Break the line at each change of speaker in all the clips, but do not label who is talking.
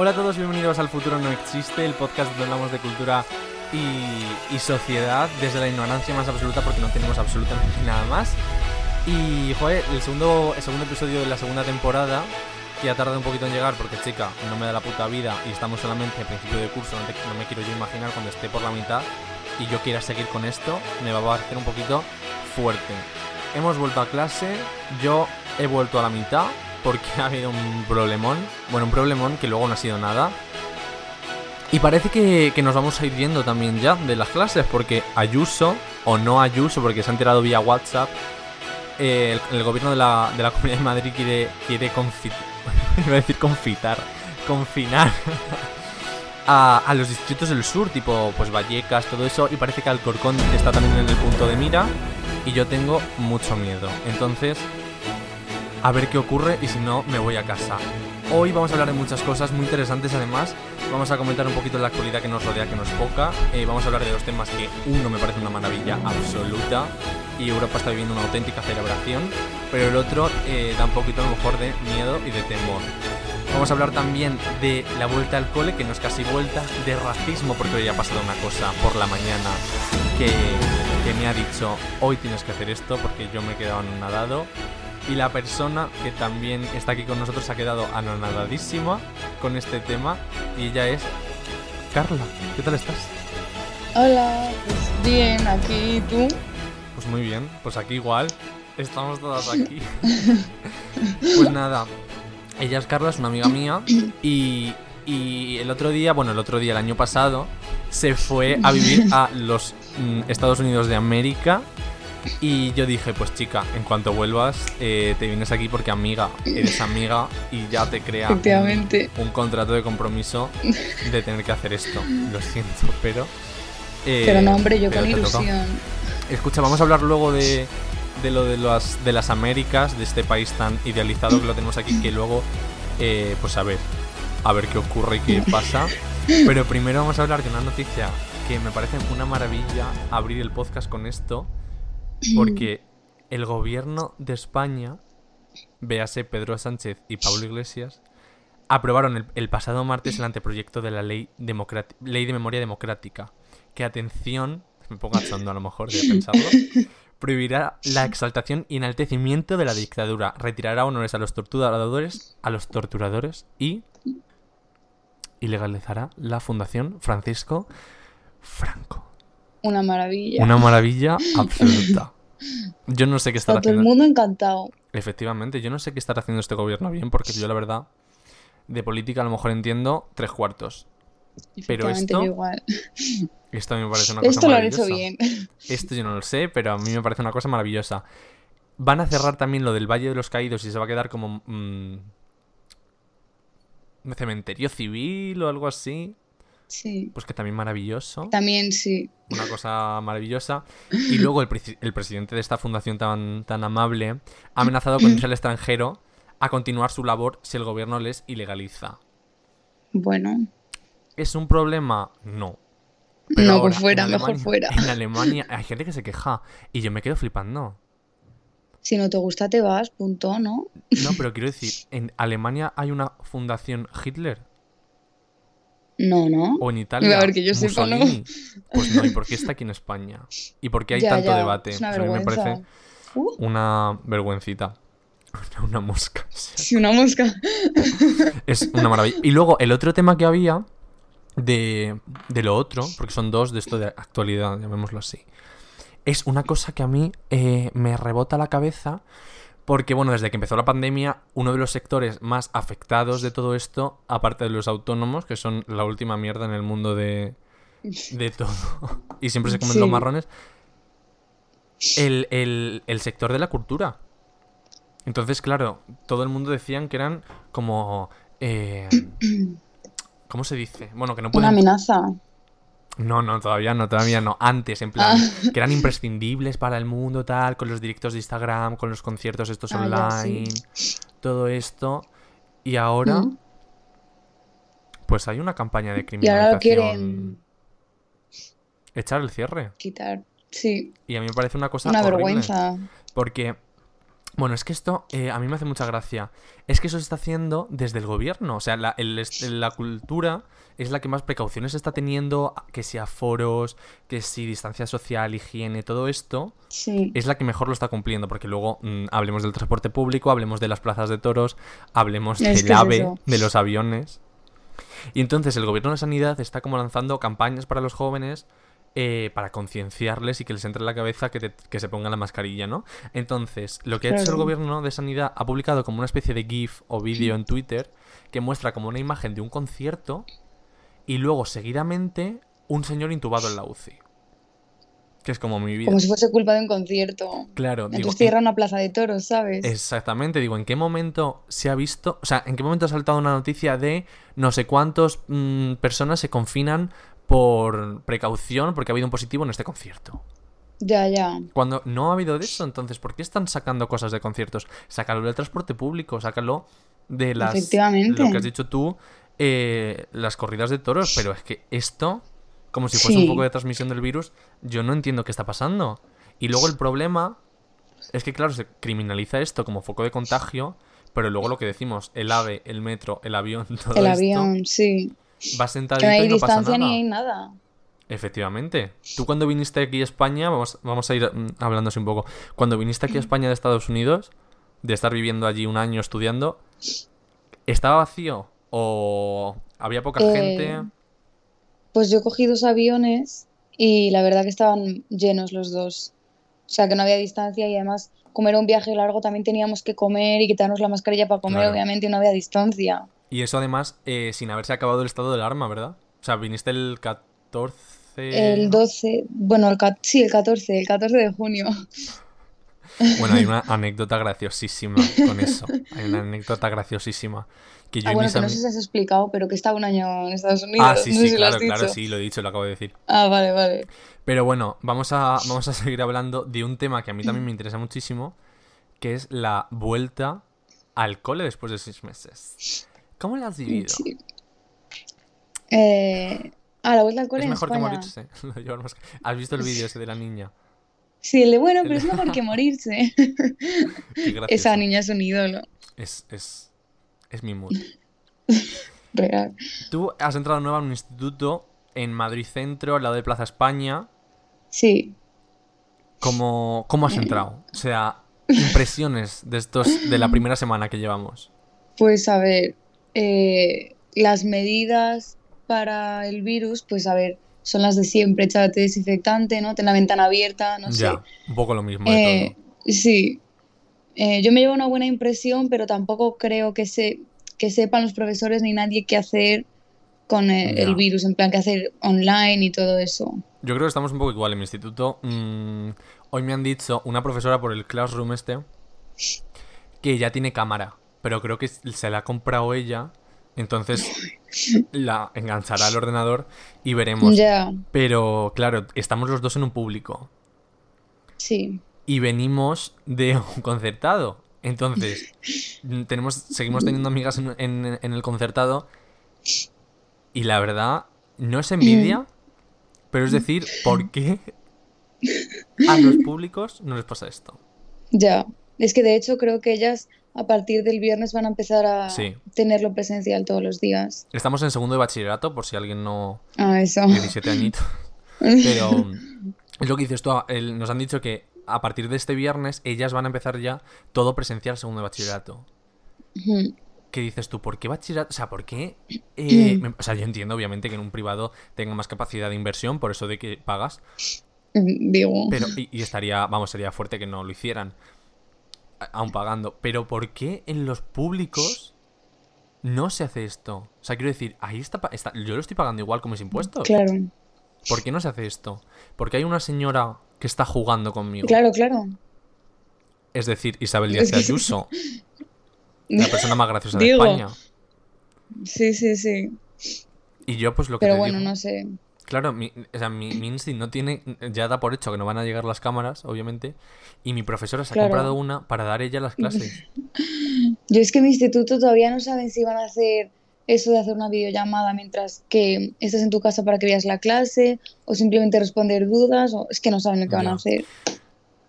Hola a todos, bienvenidos al Futuro No Existe, el podcast donde hablamos de cultura y, y sociedad desde la ignorancia más absoluta porque no tenemos absolutamente nada más. Y, joder, el segundo, el segundo episodio de la segunda temporada, que ha tardado un poquito en llegar porque, chica, no me da la puta vida y estamos solamente a principio de curso, no, te- no me quiero yo imaginar cuando esté por la mitad y yo quiera seguir con esto, me va a parecer un poquito fuerte. Hemos vuelto a clase, yo he vuelto a la mitad porque ha habido un problemón, bueno, un problemón que luego no ha sido nada. Y parece que, que nos vamos a ir yendo también ya de las clases, porque Ayuso, o no Ayuso, porque se ha enterado vía WhatsApp, eh, el, gobierno de la, de la Comunidad de Madrid quiere, quiere confit- iba a decir confitar, confinar a, a los distritos del sur, tipo pues Vallecas, todo eso, y parece que Alcorcón está también en el punto de mira, y yo tengo mucho miedo. Entonces, a ver qué ocurre y si no, me voy a casa. Hoy vamos a hablar de muchas cosas muy interesantes además. Vamos a comentar un poquito la actualidad que nos rodea, que no es poca. Eh, vamos a hablar de dos temas que uno me parece una maravilla absoluta y Europa está viviendo una auténtica celebración, pero el otro eh, da un poquito a lo mejor de miedo y de temor. Vamos a hablar también de la vuelta al cole, que no es casi vuelta, de racismo, porque hoy ha pasado una cosa por la mañana que, que me ha dicho, hoy tienes que hacer esto porque yo me he quedado anonadado. Y la persona que también está aquí con nosotros ha quedado anonadadísima con este tema y ella es Carla. ¿Qué tal estás?
Hola, pues bien, aquí ¿y tú.
Pues muy bien, pues aquí igual. Estamos todas aquí. pues nada, ella es Carla, es una amiga mía y, y el otro día, bueno, el otro día, el año pasado, se fue a vivir a los mm, Estados Unidos de América y yo dije, pues chica, en cuanto vuelvas, eh, te vienes aquí porque amiga, eres amiga y ya te crea un- un, contrato de compromiso de tener que hacer esto. Lo siento, pero... eh,
Pero no, hombre, yo con ilusión.
Escucha, vamos a hablar luego de, de lo de las, de las Américas, de este país tan idealizado que lo tenemos aquí, que luego, eh, pues a ver, a ver qué ocurre y qué pasa. Pero primero vamos a hablar de una noticia que me parece una maravilla abrir el podcast con esto, porque el gobierno de España, véase Pedro Sánchez y Pablo Iglesias, aprobaron el, pasado martes el anteproyecto de la ley, ley de memoria democrática, que atención, me pongo cachondo a lo mejor de pensarlo, prohibirá la exaltación y enaltecimiento de la dictadura, retirará honores a los torturadores, a los torturadores y ilegalizará la Fundación Francisco Franco.
Una maravilla.
Una maravilla absoluta. Yo no sé qué estará
Está todo el
haciendo.
mundo encantado.
Efectivamente, yo no sé qué estará haciendo este gobierno bien, porque yo la verdad de política a lo mejor entiendo tres cuartos. Pero esto-
igual.
Esto a mí me parece una cosa
Esto lo han hecho bien.
Esto yo no lo sé, pero a mí me parece una cosa maravillosa. Van a cerrar también lo del Valle de los Caídos y se va a quedar como mm, un cementerio civil o algo así.
Sí.
Pues que también maravilloso.
También sí.
Una cosa maravillosa. Y luego el, el presidente de esta fundación tan, tan amable ha amenazado con irse al extranjero a continuar su labor si el gobierno les ilegaliza.
Bueno,
¿Es un problema? No.
no,
ahora,
pues fuera, mejor fuera.
En Alemania hay gente que se queja y yo me quedo flipando.
Si no te gusta, te vas, punto, ¿no?
No, pero quiero decir, ¿en Alemania hay una fundación Hitler?
No, no.
¿O en Italia?
A ver, que yo sepa, no.
Pues no, ¿y por qué está aquí en España? ¿Y por qué hay
Ya,
tanto
ya,
debate?
Es una
Pues a mí me parece
Uh,
una vergüencita. Una mosca.
sí, una mosca.
Es una maravilla. Y luego, el otro tema que había de, de lo otro, porque son dos de esto de actualidad, llamémoslo así, es una cosa que a mí eh, me rebota la cabeza. Porque, bueno, desde que empezó la pandemia, uno de los sectores más afectados de todo esto, aparte de los autónomos, que son la última mierda en el mundo de, de todo, y siempre se comen los
Sí.
marrones, el, el- el sector de la cultura. Entonces, claro, todo el mundo decían que eran como... eh, ¿Cómo se dice? Bueno, que no
Una
pueden...
amenaza.
No, no, todavía no, todavía no. Antes, en plan,
Ah.
que eran imprescindibles para el mundo, tal, con los directos de Instagram, con los conciertos estos
Ah, ya,
online, todo esto. Y ahora,
Mm.
pues hay una campaña de
Y ahora
criminalización.
quieren
Echar el cierre.
quitar. Sí,
Y a mí me parece una cosa
una
horrible.
vergüenza.
Porque Bueno, es que esto eh, a mí me hace mucha gracia. Es que eso se está haciendo desde el gobierno. O sea, la, el est- la cultura es la que más precauciones está teniendo, que si aforos, que si distancia social, higiene, todo esto,
Sí.
es la que mejor lo está cumpliendo. Porque luego mm, hablemos del transporte público, hablemos de las plazas de toros, hablemos
Es
del
es
AVE, de los aviones. Y entonces el gobierno de sanidad está como lanzando campañas para los jóvenes eh, para concienciarles y que les entre en la cabeza que, te- que se pongan la mascarilla, ¿no? Entonces, lo que ha hecho el gobierno de sanidad ha publicado como una especie de GIF o vídeo en Twitter que muestra como una imagen de un concierto y luego seguidamente un señor intubado en la UCI. Que es como mi vida.
Como si fuese culpa de un concierto.
Claro, digo,
Entonces
en-
cierra una plaza de toros, ¿sabes?
Exactamente, digo, ¿en qué momento se ha visto, o sea, en qué momento ha saltado una noticia de no sé cuántas personas se confinan por precaución porque ha habido un positivo en este concierto?
Ya, ya.
Cuando no ha habido de eso, entonces, ¿por qué están sacando cosas de conciertos? Sácalo del transporte público, sácalo de las...
Efectivamente.
Lo que has dicho tú, eh, las corridas de toros, pero es que esto, como si fuese un poco de transmisión del virus, yo no entiendo qué está pasando. Y luego el problema es que, claro, se criminaliza esto como foco de contagio, pero luego lo que decimos, el AVE, el metro, el avión, todo
El
esto,
avión, sí.
va
Que
sentadito
no hay
y no pasa
distancia
nada.
ni hay nada.
Efectivamente. Tú cuando viniste aquí a España, vamos, vamos a ir mm, hablándose un poco. Cuando viniste aquí a España de Estados Unidos, de estar viviendo allí un año estudiando, ¿estaba vacío? ¿O había poca
Eh,
gente?
Pues yo cogí dos aviones y la verdad que estaban llenos los dos. O sea, que no había distancia y además, como era un viaje largo, también teníamos que comer y quitarnos la mascarilla para comer,
Claro.
obviamente, y no había distancia.
Y eso además eh, sin haberse acabado el estado del arma, ¿verdad? O sea, viniste el 14...
El
¿no?
12, bueno, el, sí, el 14, el 14 de junio.
Bueno, hay una anécdota graciosísima con eso. Hay una anécdota graciosísima. Que yo
Ah, bueno, que no sé si has explicado, pero que estaba un año en Estados Unidos.
Ah, sí,
no
sí,
si
claro, claro, sí, lo he dicho, lo acabo de decir.
Ah, vale, vale.
Pero bueno, vamos a, vamos a seguir hablando de un tema que a mí también me interesa muchísimo, que es la vuelta al cole después de seis meses. ¿Cómo la has vivido?
Sí. Eh, ah, la vuelta al cole
Es
en
mejor que morirse. ¿Has visto el vídeo ese de la niña?
Sí, el de bueno, pero es mejor que morirse. Esa niña es un ídolo.
Es, es, es mi mood.
Real.
Tú has entrado nueva en un instituto en Madrid Centro, al lado de Plaza España.
Sí.
¿Cómo, cómo has entrado? O sea, impresiones de estos de la primera semana que llevamos.
Pues a ver, eh, las medidas para el virus, pues a ver, son las de siempre, échate desinfectante, ¿no? Ten la ventana abierta, no sé.
Ya, un poco lo mismo de
Eh, sí. Eh, yo me llevo una buena impresión, pero tampoco creo que se, que sepan los profesores ni nadie qué hacer con el virus, en plan qué hacer online y todo eso.
Yo creo que estamos un poco igual en mi instituto. Mm, hoy me han dicho una profesora por el classroom este que ya tiene cámara, pero creo que se la ha comprado ella, entonces la enganchará al ordenador y veremos. Pero claro, estamos los dos en un público
sí.
Y venimos de un concertado. Entonces, tenemos, seguimos teniendo amigas en, en- en el concertado y la verdad, no es envidia, pero es decir, ¿por qué a los públicos no les pasa esto?
Ya. Es que de hecho creo que ellas a partir del viernes van a empezar a
Sí.
tenerlo presencial todos los días.
Estamos en segundo de bachillerato, por si alguien no...
Ah, eso.
17 añitos. Pero es lo que dices tú, nos han dicho que a partir de este viernes ellas van a empezar ya todo presencial segundo de bachillerato. ¿Qué dices tú? ¿Por qué bachillerato? O sea, ¿por qué? eh,
Mm.
me- o sea, yo entiendo obviamente que en un privado tenga más capacidad de inversión, por eso de que pagas,
Digo.
pero y, y estaría, vamos, sería fuerte que no lo hicieran, aún pagando. Pero ¿por qué en los públicos no se hace esto? O sea, quiero decir, ahí está, está- yo lo estoy pagando igual con mis impuestos.
Claro,
¿Por qué no se hace esto? Porque hay una señora que está jugando conmigo.
claro, claro.
Es decir, Isabel Díaz de Ayuso, la persona más graciosa
Digo.
de España.
Sí, sí, sí.
Y yo, pues lo que
Pero bueno,
digo-
no sé.
Claro, mi, o sea, mi, mi instinct no tiene. Ya da por hecho que no van a llegar las cámaras, obviamente. Y mi profesora se ha comprado una para dar ella las clases.
Yo es que en mi instituto todavía no saben si van a hacer eso de hacer una videollamada mientras que estés en tu casa para que veas la clase o simplemente responder dudas o es que no saben lo que van a hacer.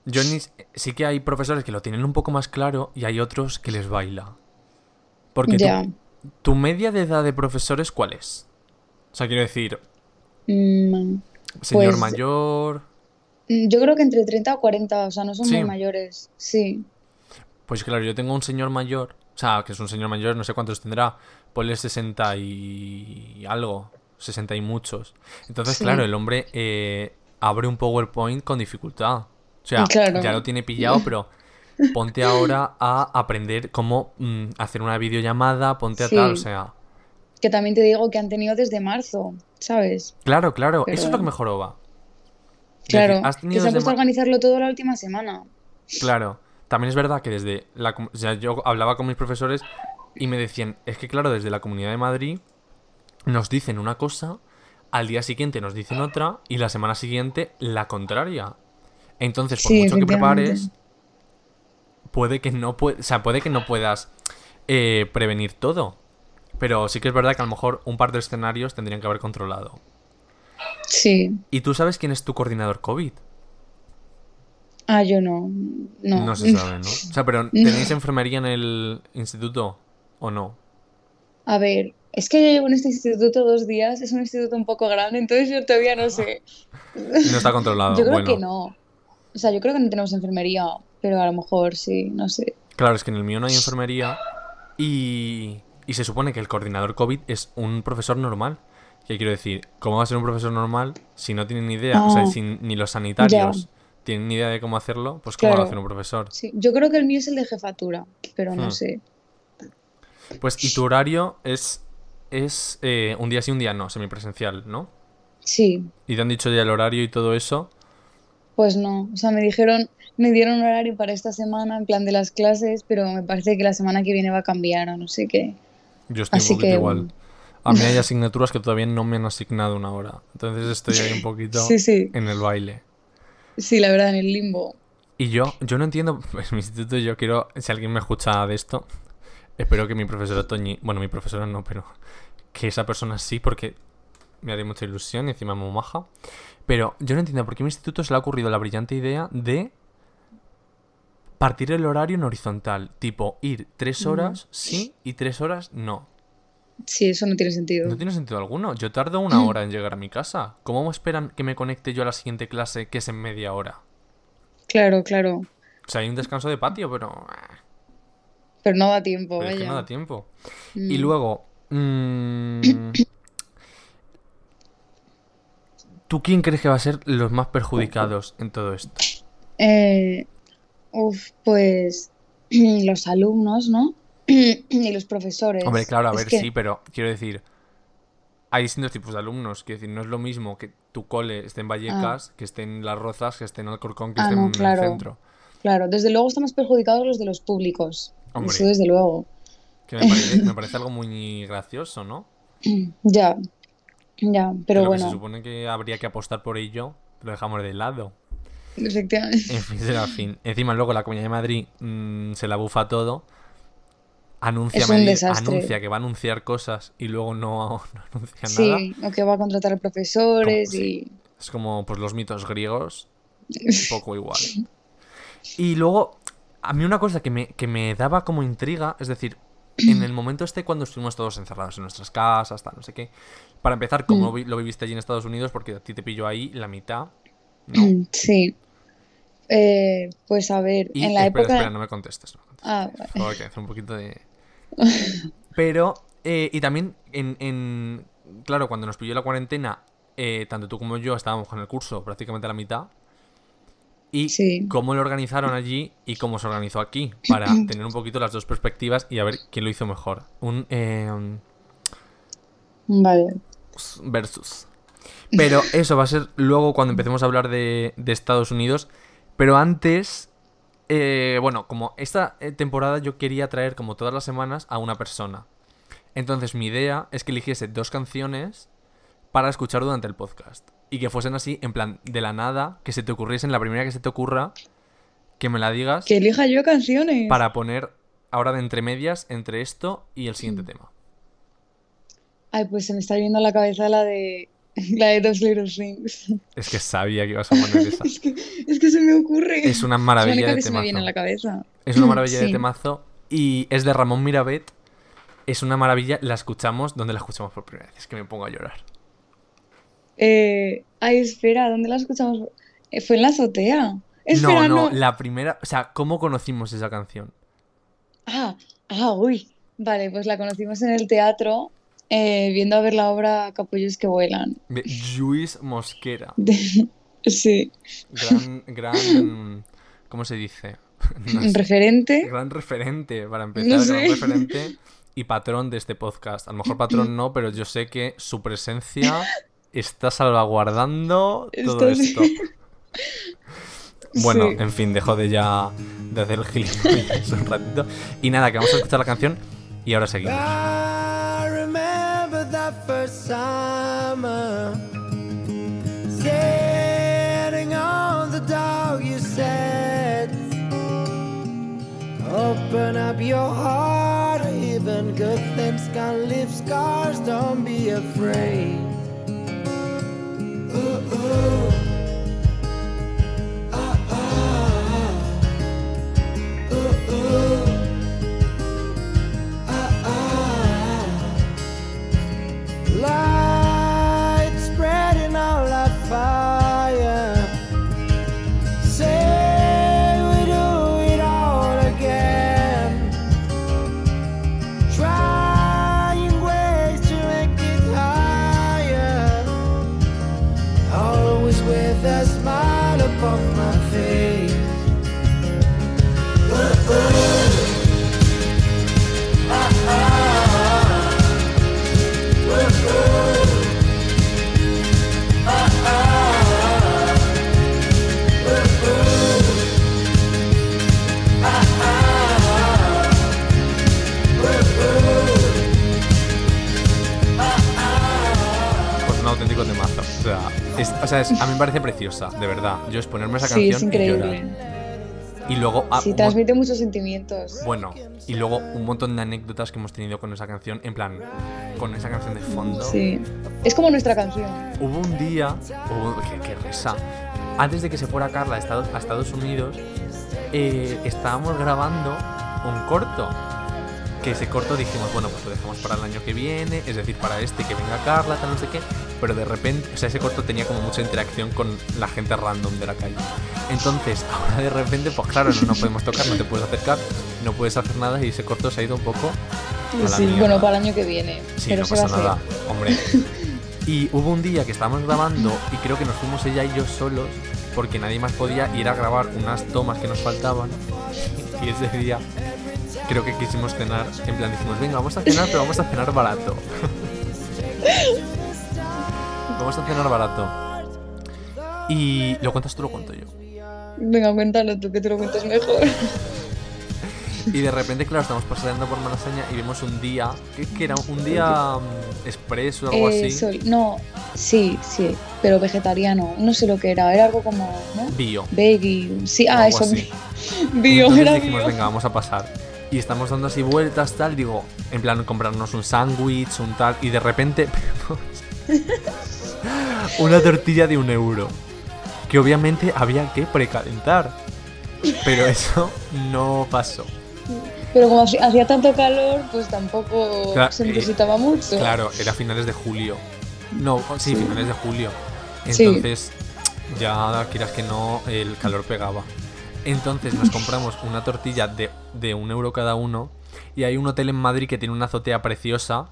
Yo ni- sí que hay profesores que lo tienen un poco más claro y hay otros que les baila. Porque
Ya.
¿Tu media de edad de profesores cuál es? O sea, quiero decir,
Mm,
señor
Pues-
mayor.
mm, yo creo que entre 30 o 40, o sea, no son
Sí.
muy mayores. Sí.
Pues claro, yo tengo un señor mayor. O sea, que es un señor mayor, no sé cuántos tendrá. Ponle 60 y algo. 60 y muchos. Entonces,
Sí.
claro, el hombre eh, abre un PowerPoint con dificultad. O sea,
Claro.
ya lo tiene pillado, pero ponte ahora a aprender cómo mm, hacer una videollamada, ponte a tal, o sea.
Que también te digo que han tenido desde marzo, ¿sabes?
Claro, claro, eso es lo que mejor va.
Claro.
has
que se ha puesto a organizarlo todo la última semana.
Claro, también es verdad que desde la... O sea, yo hablaba con mis profesores y me decían, es que claro, desde la Comunidad de Madrid nos dicen una cosa, al día siguiente nos dicen otra y la semana siguiente la contraria. Entonces, por
Sí,
mucho que prepares, puede que no pue- o sea, puede que no puedas eh, prevenir todo. Pero sí que es verdad que a lo mejor un par de escenarios tendrían que haber controlado.
Sí.
¿Y tú sabes quién es tu coordinador COVID?
Ah, yo no. No.
No se sabe, ¿no? O sea, pero ¿tenéis enfermería en el instituto o no?
A ver, es que yo llevo en este instituto dos días, es un instituto un poco grande, entonces yo todavía no sé.
No está controlado.
Yo creo
bueno,
que no. O sea, yo creo que no tenemos enfermería, pero a lo mejor sí, no sé.
claro, es que en el mío no hay enfermería y, y se supone que el coordinador COVID es un profesor normal. ¿Qué quiero decir? ¿Cómo va a ser un profesor normal si no tienen ni idea? O sea, si ni los sanitarios tienen ni idea de cómo hacerlo, pues ¿cómo lo va a
Claro.
hacer un profesor?
Sí, yo creo que el mío es el de jefatura, pero no
Hmm.
sé.
Pues, y tu horario es, es eh, un día sí, un día no, semipresencial, ¿no?
Sí,
Y te han dicho ya el horario y todo eso.
pues no. O sea, me dijeron, me dieron un horario para esta semana en plan de las clases, pero me parece que la semana que viene va a cambiar o no sé qué.
Yo estoy
Así
un poquito
que,
igual. A mí hay asignaturas que todavía no me han asignado una hora. Entonces estoy ahí un poquito
Sí, sí.
en el baile.
Sí, la verdad, en el limbo.
Y yo, yo no entiendo, pues mi instituto yo quiero, si alguien me escucha de esto, espero que mi profesora Toñi, bueno, mi profesora no, pero que esa persona sí, porque me haría mucha ilusión y encima muy maja. Pero yo no entiendo por qué a mi instituto se le ha ocurrido la brillante idea de partir el horario en horizontal, tipo ir tres horas sí y tres horas no.
Sí, eso no tiene sentido.
No tiene sentido alguno. Yo tardo una hora en llegar a mi casa. ¿Cómo me esperan que me conecte yo a la siguiente clase que es en media hora?
Claro, claro.
O sea, hay un descanso de patio, pero... ah,
Pero no da tiempo,
Pero es que
vaya.
no da tiempo. Y
Mm.
luego... mm, ¿Tú quién crees que va a ser los más perjudicados en todo esto?
Eh, uf, pues los alumnos, ¿no? y los profesores.
Hombre, claro, a
Es
ver,
que-
sí, pero quiero decir... Hay distintos tipos de alumnos. Quiero decir, no es lo mismo que tu cole esté en Vallecas, que esté en Las Rozas, que esté en Alcorcón, que
Ah,
esté
no,
en
claro.
el centro.
Claro, desde luego estamos perjudicados los de los públicos.
Hombre.
Eso desde luego.
Que me parece, me parece algo muy gracioso, ¿no?
Ya, ya, pero bueno,
se supone que habría que apostar por ello, lo dejamos de lado.
efectivamente.
En fin, será fin. Encima luego la Comunidad de Madrid mm, se la bufa todo. Anuncia, anuncia que va a anunciar cosas y luego no, no anuncia nada.
Sí, o que va a contratar a profesores
Como- sí. Es como pues los mitos griegos,
y...
un poco igual. Y luego, a mí una cosa que me, que me daba como intriga, es decir, en el momento este cuando estuvimos todos encerrados en nuestras casas, tal, no sé qué. Para empezar, ¿cómo
Mm.
lo vi- lo viviste allí en Estados Unidos? Porque a ti te pilló ahí la mitad, ¿no?
Sí. Eh, pues a ver,
Y
en la
espera,
época...
espera, no me contestes. No me contestes.
Ah,
Por favor, que hacer un poquito de. Pero, eh, y también, en, en- Claro, cuando nos pilló la cuarentena, eh, tanto tú como yo estábamos con el curso prácticamente a la mitad. Y
Sí.
cómo lo organizaron allí y cómo se organizó aquí. Para tener un poquito las dos perspectivas y a ver quién lo hizo mejor. Un. eh,
vale.
versus. Pero eso va a ser luego cuando empecemos a hablar de, de Estados Unidos. Pero antes, eh, bueno, como esta eh, temporada yo quería traer como todas las semanas a una persona. Entonces mi idea es que eligiese dos canciones para escuchar durante el podcast. Y que fuesen así, en plan, de la nada, que se te ocurriesen, la primera que se te ocurra, que me la digas
Que elija yo canciones.
para poner ahora de entre medias entre esto y el siguiente tema.
Ay, pues se me está viendo a la cabeza la de La de Those Little Things.
Es que sabía que ibas a poner esa.
Es que, es que se me ocurre.
Es una maravilla de
que se me viene a
temazo.
la cabeza.
Es una maravilla de temazo. Y es de Ramón Mirabet. Es una maravilla. La escuchamos. ¿Dónde la escuchamos por primera vez? Es que me pongo a llorar.
Eh, ay, espera, ¿dónde la escuchamos? Eh, fue en la azotea. Espera,
no,
no.
no, la primera. O sea, ¿cómo conocimos esa canción?
Ah, ah, uy. Vale, pues la conocimos en el teatro eh, viendo a ver la obra Capullos que vuelan.
De Luis Mosquera.
De- Sí,
Gran, gran. ¿Cómo se dice? No
un
sé.
referente.
Gran referente, para empezar,
No
gran referente y patrón de este podcast. A lo mejor patrón no, pero yo sé que su presencia está salvaguardando todo
Esto sí.
esto. Bueno,
Sí.
en fin, dejo de ya de hacer el gilipollas un ratito. Y nada, que vamos a escuchar la canción y ahora seguimos.
I remember that first summer Sitting on the dog you said Open up your heart Even good things can leave scars Don't be afraid
Oh. Sea, es- a mí me parece preciosa, de verdad. Yo es ponerme esa
Sí,
canción
es
y llorar.
increíble.
Y luego. ah,
Sí, transmite muchos sentimientos.
Bueno, y luego un montón de anécdotas que hemos tenido con esa canción, en plan, con esa canción de fondo.
Sí. Es como nuestra canción.
Hubo un día, hubo, qué, qué risa, antes de que se fuera Carla a Estados, a Estados Unidos, eh, estábamos grabando un corto. Que ese corto dijimos, bueno, pues lo dejamos para el año que viene, es decir, para este que venga Carla, tal no sé qué. Pero de repente, o sea, ese corto tenía como mucha interacción con la gente random de la calle. Entonces, ahora de repente, pues claro, no, no podemos tocar, no te puedes acercar, no puedes hacer nada y ese corto se ha ido un poco a la
Sí,
mierda.
bueno, para el año que viene.
Sí,
pero
no
se va
pasa
a
nada, hombre. Y hubo un día que estábamos grabando y creo que nos fuimos ella y yo solos porque nadie más podía ir a grabar unas tomas que nos faltaban. Y ese día creo que quisimos cenar, en plan dijimos, venga, vamos a cenar, pero vamos a cenar barato. vamos a cenar barato. Y lo cuentas tú, lo cuento yo.
Venga, cuéntalo tú, que te lo cuentes mejor.
Y de repente, claro, estamos paseando por Malasaña y vimos un día, que, que era un día mm, expreso o algo
Eh,
así.
no, sí, sí, pero vegetariano. No sé lo que era, era algo como, ¿no?
Bio.
Veggie, sí, ah, eso,
así.
bio,
Entonces
era
dijimos,
bio.
venga, vamos a pasar. Y estamos dando así vueltas, tal, digo, en plan, comprarnos un sándwich, un tal, y de repente una tortilla de un euro. Que obviamente había que precalentar. Pero eso no pasó.
Pero como hacía tanto calor, pues tampoco se
eh,
necesitaba mucho.
Claro, era finales de julio. No, sí,
Sí.
finales de julio.
Sí.
Entonces, ya quieras que no, el calor pegaba. Entonces nos compramos una tortilla de, de un euro cada uno. Y hay un hotel en Madrid que tiene una azotea preciosa.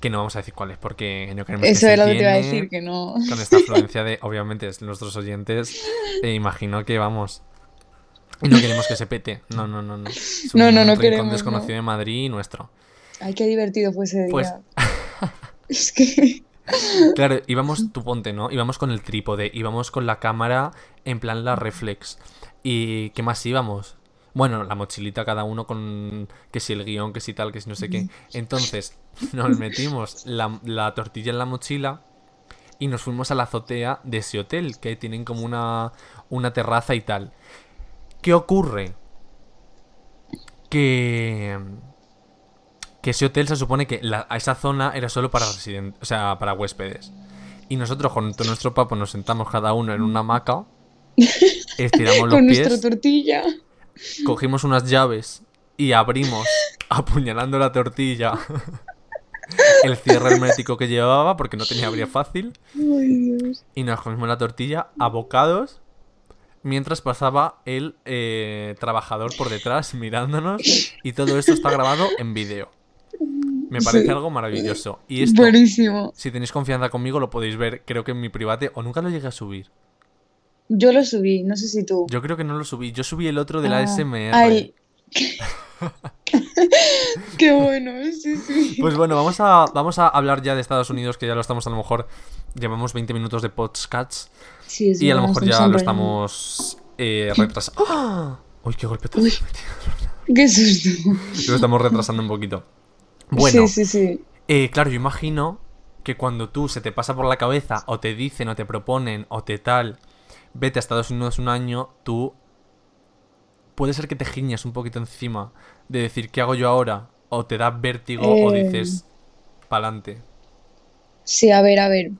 Que no vamos a decir cuál es, porque no queremos que
Eso
se
era lo que te iba a decir, que no.
Con esta afluencia de, obviamente, es nuestros oyentes. E imagino que vamos. Y no queremos que se pete. No, no, no, no. Es
No, no,
un
no queremos,
desconocido
no.
de Madrid y nuestro.
Ay, qué divertido fue ese día.
Pues-
Es que.
Claro, íbamos, tú ponte, ¿no? Íbamos con el trípode, íbamos con la cámara en plan la reflex. ¿Y qué más íbamos? Bueno, la mochilita cada uno con que si el guion, que si tal, que si no sé qué. Entonces, nos metimos la, la tortilla en la mochila y nos fuimos a la azotea de ese hotel, que tienen como una, terraza y tal. ¿Qué ocurre? Que que ese hotel se supone que la- esa zona era solo para residentes, o sea, para huéspedes. Y nosotros con nuestro papo nos sentamos cada uno en una hamaca, estiramos los
Con
pies,
nuestra tortilla.
cogimos unas llaves y abrimos, apuñalando la tortilla, el cierre hermético que llevaba, porque no tenía abrir fácil,
Ay, Dios.
y nos comimos la tortilla abocados mientras pasaba el eh, trabajador por detrás mirándonos y todo esto está grabado en vídeo. Me parece
Sí.
algo maravilloso. Y esto,
Buenísimo.
si tenéis confianza conmigo, lo podéis ver, creo que en mi private, o nunca lo llegué a subir.
Yo lo subí, no sé si tú.
Yo creo que no lo subí. Yo subí el otro de la
Ah,
SMR.
el- Qué bueno, sí, sí.
Pues bueno, vamos a, vamos a hablar ya de Estados Unidos, que ya lo estamos a lo mejor. Llevamos 20 minutos de podcasts.
Sí,
Y a lo mejor ya lo estamos eh, retrasando. ¡Ah! Uy, qué golpe
Uy. Qué susto.
Lo estamos retrasando un poquito. Bueno,
Sí, sí, sí.
eh, claro, yo imagino que cuando tú se te pasa por la cabeza, o te dicen, o te proponen, o te tal, vete a Estados Unidos un año, tú. Puede ser que te giñas un poquito encima de decir, ¿qué hago yo ahora? O te da vértigo, o
Eh.
dices, pa'lante.
Sí, a ver, a ver.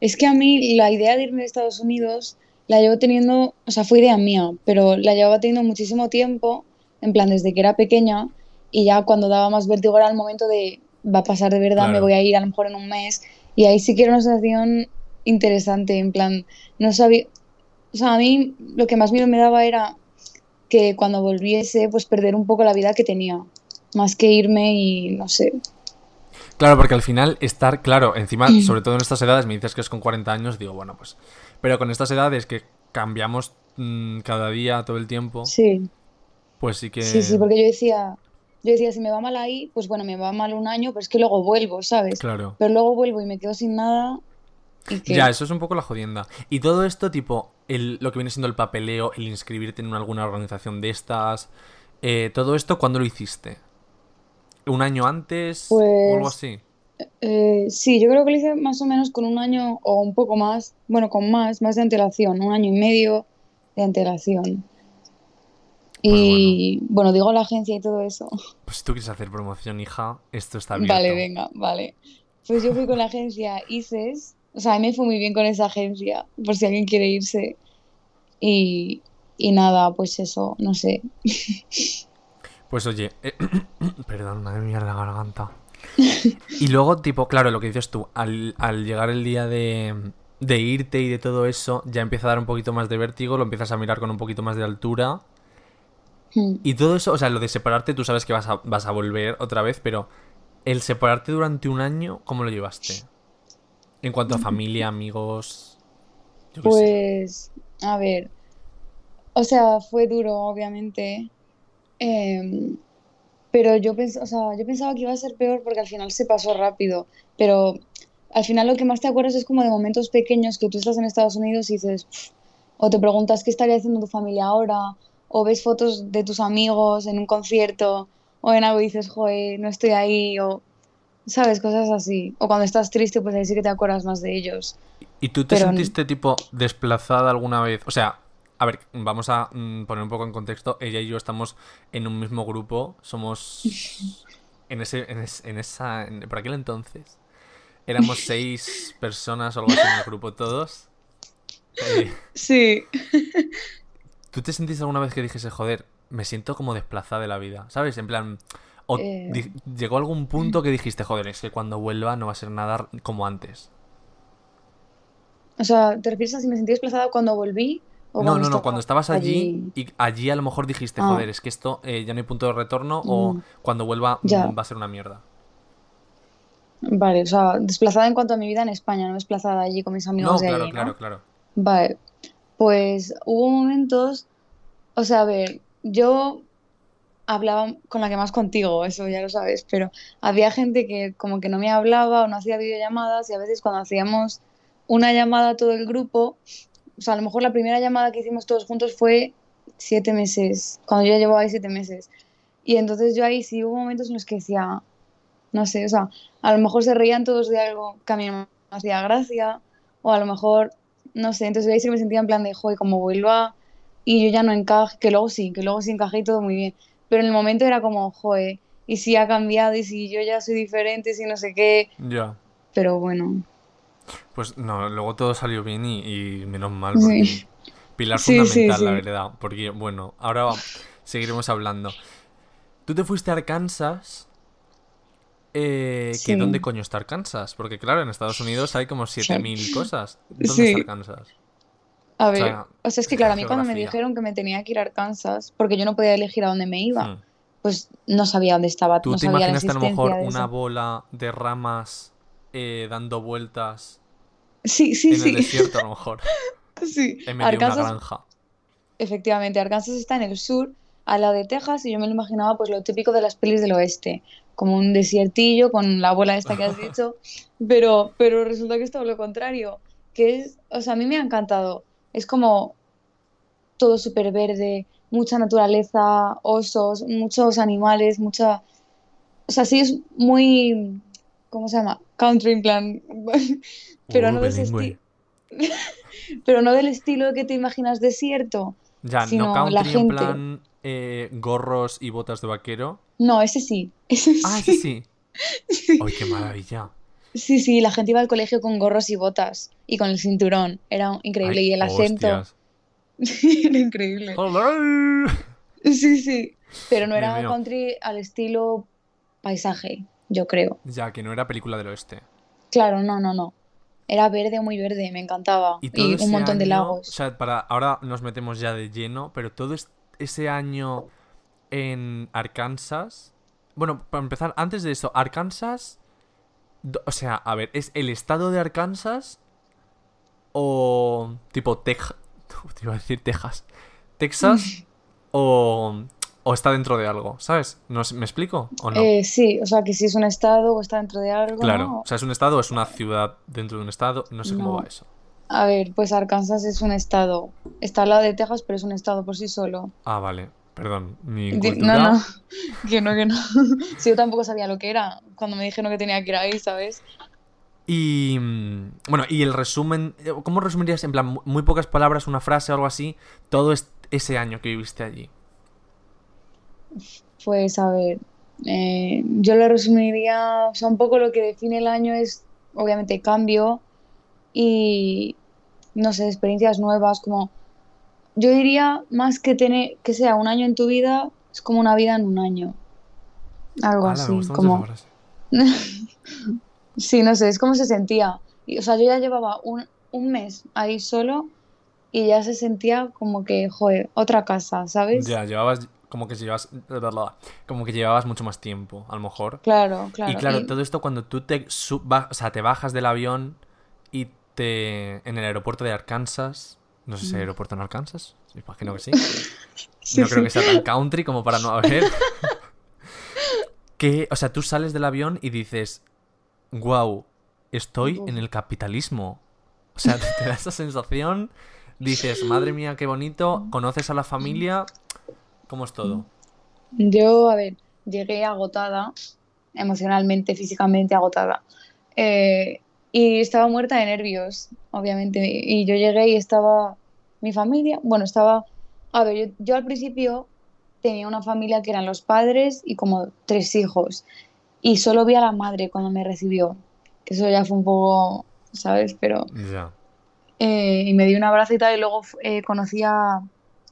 Es que a mí la idea de irme a Estados Unidos la llevo teniendo, o sea, fue idea mía, pero la llevaba teniendo muchísimo tiempo, en plan desde que era pequeña, y ya cuando daba más vértigo era el momento de, va a pasar de verdad, me voy a ir a lo mejor en un mes, y ahí sí que era una sensación interesante, en plan, no sabía, o sea, a mí lo que más miedo me daba era que cuando volviese, pues perder un poco la vida que tenía, más que irme y no sé.
Claro, porque al final estar, claro, encima, sobre todo en estas edades, me dices que es con 40 años, digo, bueno, pues. Pero con estas edades que cambiamos mm, cada día, todo el tiempo,
Sí.
pues sí que.
Sí, sí, porque yo decía, yo decía, si me va mal ahí, pues bueno, me va mal un año, pero es que luego vuelvo, ¿sabes?
Claro.
Pero luego vuelvo y me quedo sin nada y
Ya, eso es un poco la jodienda. Y todo esto, tipo, el, lo que viene siendo el papeleo, el inscribirte en alguna organización de estas, eh, todo esto, ¿cuándo lo hiciste? ¿Un año antes o algo
Pues-
así?
eh, sí, yo creo que lo hice más o menos con un año o un poco más, bueno, con más, más de antelación, un año y medio de antelación. Y bueno, digo la agencia y todo eso.
Pues si tú quieres hacer promoción, hija, esto está abierto.
Vale, venga, vale. Pues yo fui con la agencia ICES, o sea, a mí me fue muy bien con esa agencia, por si alguien quiere irse. Y, y nada, pues eso, no sé.
Pues oye, eh, perdón, madre mía la garganta. Y luego, tipo, claro, lo que dices tú, al, al llegar el día de, de irte y de todo eso, ya empieza a dar un poquito más de vértigo, lo empiezas a mirar con un poquito más de altura.
Hmm.
Y todo eso, o sea, lo de separarte, tú sabes que vas a, vas a volver otra vez, pero el separarte durante un año, ¿cómo lo llevaste? En cuanto a familia, amigos. Yo qué sé.
Pues, a ver, o sea, fue duro, obviamente, em, pero yo pens- o sea, yo pensaba que iba a ser peor porque al final se pasó rápido, pero al final lo que más te acuerdas es como de momentos pequeños que tú estás en Estados Unidos y dices, o te preguntas qué estaría haciendo tu familia ahora, o ves fotos de tus amigos en un concierto, o en algo y dices, joder, no estoy ahí, o, ¿sabes? Cosas así. O cuando estás triste, pues ahí sí que te acuerdas más de ellos.
¿Y tú te
Pero-
sentiste tipo desplazada alguna vez? O sea, a ver, vamos a mm, poner un poco en contexto. Ella y yo estamos en un mismo grupo. Somos en ese, en, es- en esa, en- por aquel entonces éramos seis personas o algo así en el grupo todos. Eh,
Sí.
¿Tú te sentiste alguna vez que dijese, joder, me siento como desplazada de la vida? ¿Sabes? En plan, o
Eh.
llegó algún punto que dijiste, joder, es que cuando vuelva no va a ser nada como antes.
O sea, ¿te refieres a si me sentí desplazada cuando volví? ¿O
No, no, no, cuando estabas allí, y allí a lo mejor dijiste,
Ah.
joder, es que esto eh, ya no hay punto de retorno o
Mm.
cuando vuelva mm,
Ya.
va a ser una mierda.
Vale, o sea, desplazada en cuanto a mi vida en España, no desplazada allí con mis
No,
amigos de
claro,
allí, ¿no?
claro, claro.
Vale, pues hubo momentos, o sea, a ver, yo hablaba con la que más contigo, eso ya lo sabes, pero había gente que como que no me hablaba o no hacía videollamadas y a veces cuando hacíamos una llamada a todo el grupo, o sea, a lo mejor la primera llamada que hicimos todos juntos fue siete meses, cuando yo llevaba ahí siete meses. Y entonces yo ahí sí hubo momentos en los que decía, no sé, o sea, a lo mejor se reían todos de algo que a mí no me hacía gracia, o a lo mejor, no sé, entonces yo ahí sí me sentía en plan de, joder, como vuelva y yo ya no encaje, que luego sí, que luego sí encajé y todo muy bien, pero en el momento era como, joder, y si ha cambiado, y si yo ya soy diferente, y si no sé qué,
Ya.
pero bueno,
Pues no, luego todo salió bien y, y menos mal.
Sí.
Pilar
Sí, sí,
fundamental, la verdad. Porque, bueno, ahora seguiremos hablando. Tú te fuiste a Arkansas. Eh,
Sí.
¿que ¿Dónde coño está Arkansas? Porque, claro, en Estados Unidos hay como 7000 cosas. ¿Dónde está Arkansas?
A ver,
sea,
o sea, es que claro, a mí cuando me dijeron que me tenía que ir a Arkansas, porque yo no podía elegir a dónde me iba,
Hmm.
pues no sabía dónde estaba,
¿Tú
no
te
sabía la
imaginaste a lo mejor una bola de ramas eh, dando vueltas
Sí, sí,
en el desierto, a lo mejor?
Sí.
En medio de una
Arkansas,
granja.
efectivamente, Arkansas está en el sur, al lado de Texas, y yo me lo imaginaba pues lo típico de las pelis del oeste, como un desiertillo con la bola esta que has dicho, pero, pero resulta que es todo lo contrario, que es, o sea, a mí me ha encantado, es como todo súper verde, mucha naturaleza, osos, muchos animales, mucha, o sea, sí es muy, ¿cómo se llama? Country en plan, pero
Uh,
no de ese
bilingüe.
pero no del estilo que te imaginas desierto.
Ya,
sino
no country
la
en
gente.
plan eh, gorros y botas de vaquero.
No, ese sí, ese
Ah,
sí.
ese sí.
Sí.
¡Ay, qué maravilla!
Sí, sí, la gente iba al colegio con gorros y botas y con el cinturón. Era increíble.
Ay,
y el acento. Era increíble.
¡Hola!
Sí, sí. Pero no era country al estilo paisaje, yo creo.
Ya, que no era película del oeste.
Claro, no, no, no. Era verde, muy verde, me encantaba.
Y
un montón de lagos.
O sea, para, ahora nos metemos ya de lleno, pero todo es- ese año en Arkansas. Bueno, para empezar, antes de eso, Arkansas. O sea, a ver, ¿es el estado de Arkansas? O. tipo Texas. Te iba a decir Texas. ¿Texas? o. O está dentro de algo, ¿sabes? ¿No, ¿Me explico? ¿O no?
Eh, sí, o sea, que si es un estado o está dentro de algo,
claro.
¿no?
O sea, ¿es un estado o es una ciudad dentro de un estado? No sé cómo
No.
va eso.
A ver, pues Arkansas es un estado. Está al lado de Texas, pero es un estado por sí solo.
Ah, vale. Perdón. Cultura.
No, no, que no, que no. Si yo tampoco sabía lo que era cuando me dijeron que tenía que ir ahí, ¿sabes?
Y mm, bueno, y el resumen, eh, ¿cómo resumirías en plan mu- muy pocas palabras, una frase o algo así, todo es- ese año que viviste allí?
Pues a ver, eh, yo lo resumiría, o sea, un poco lo que define el año es obviamente cambio y, no sé, experiencias nuevas, como, yo diría más que tener, que sea un año en tu vida, es como una vida en un año. Algo
Ala,
así, como... Sí, no sé, es como se sentía. Y, o sea, yo ya llevaba un, un mes ahí solo y ya se sentía como que, joder, otra casa, ¿sabes?
Ya, llevabas como que llevabas como que llevabas mucho más tiempo, a lo mejor.
Claro, claro.
y claro,
y-
todo esto cuando tú te o sea, te bajas del avión y te en el aeropuerto de Arkansas, no sé si hay aeropuerto en Arkansas, imagino que sí.
sí,
no creo
sí.
que sea tan country como para no haber. que, o sea, tú sales del avión y dices, wow, estoy en el capitalismo. O sea, te, te da esa sensación, dices, madre mía, qué bonito, conoces a la familia, ¿cómo es todo?
Yo, a ver, llegué agotada, emocionalmente, físicamente agotada. Eh, y estaba muerta de nervios, obviamente. Y yo llegué y estaba mi familia, bueno, estaba, a ver, yo, yo al principio tenía una familia que eran los padres y como tres hijos. Y solo vi a la madre cuando me recibió, que eso ya fue un poco, ¿sabes? Pero
Ya.
eh, y me dio un abrazo y tal, y luego eh, conocí a,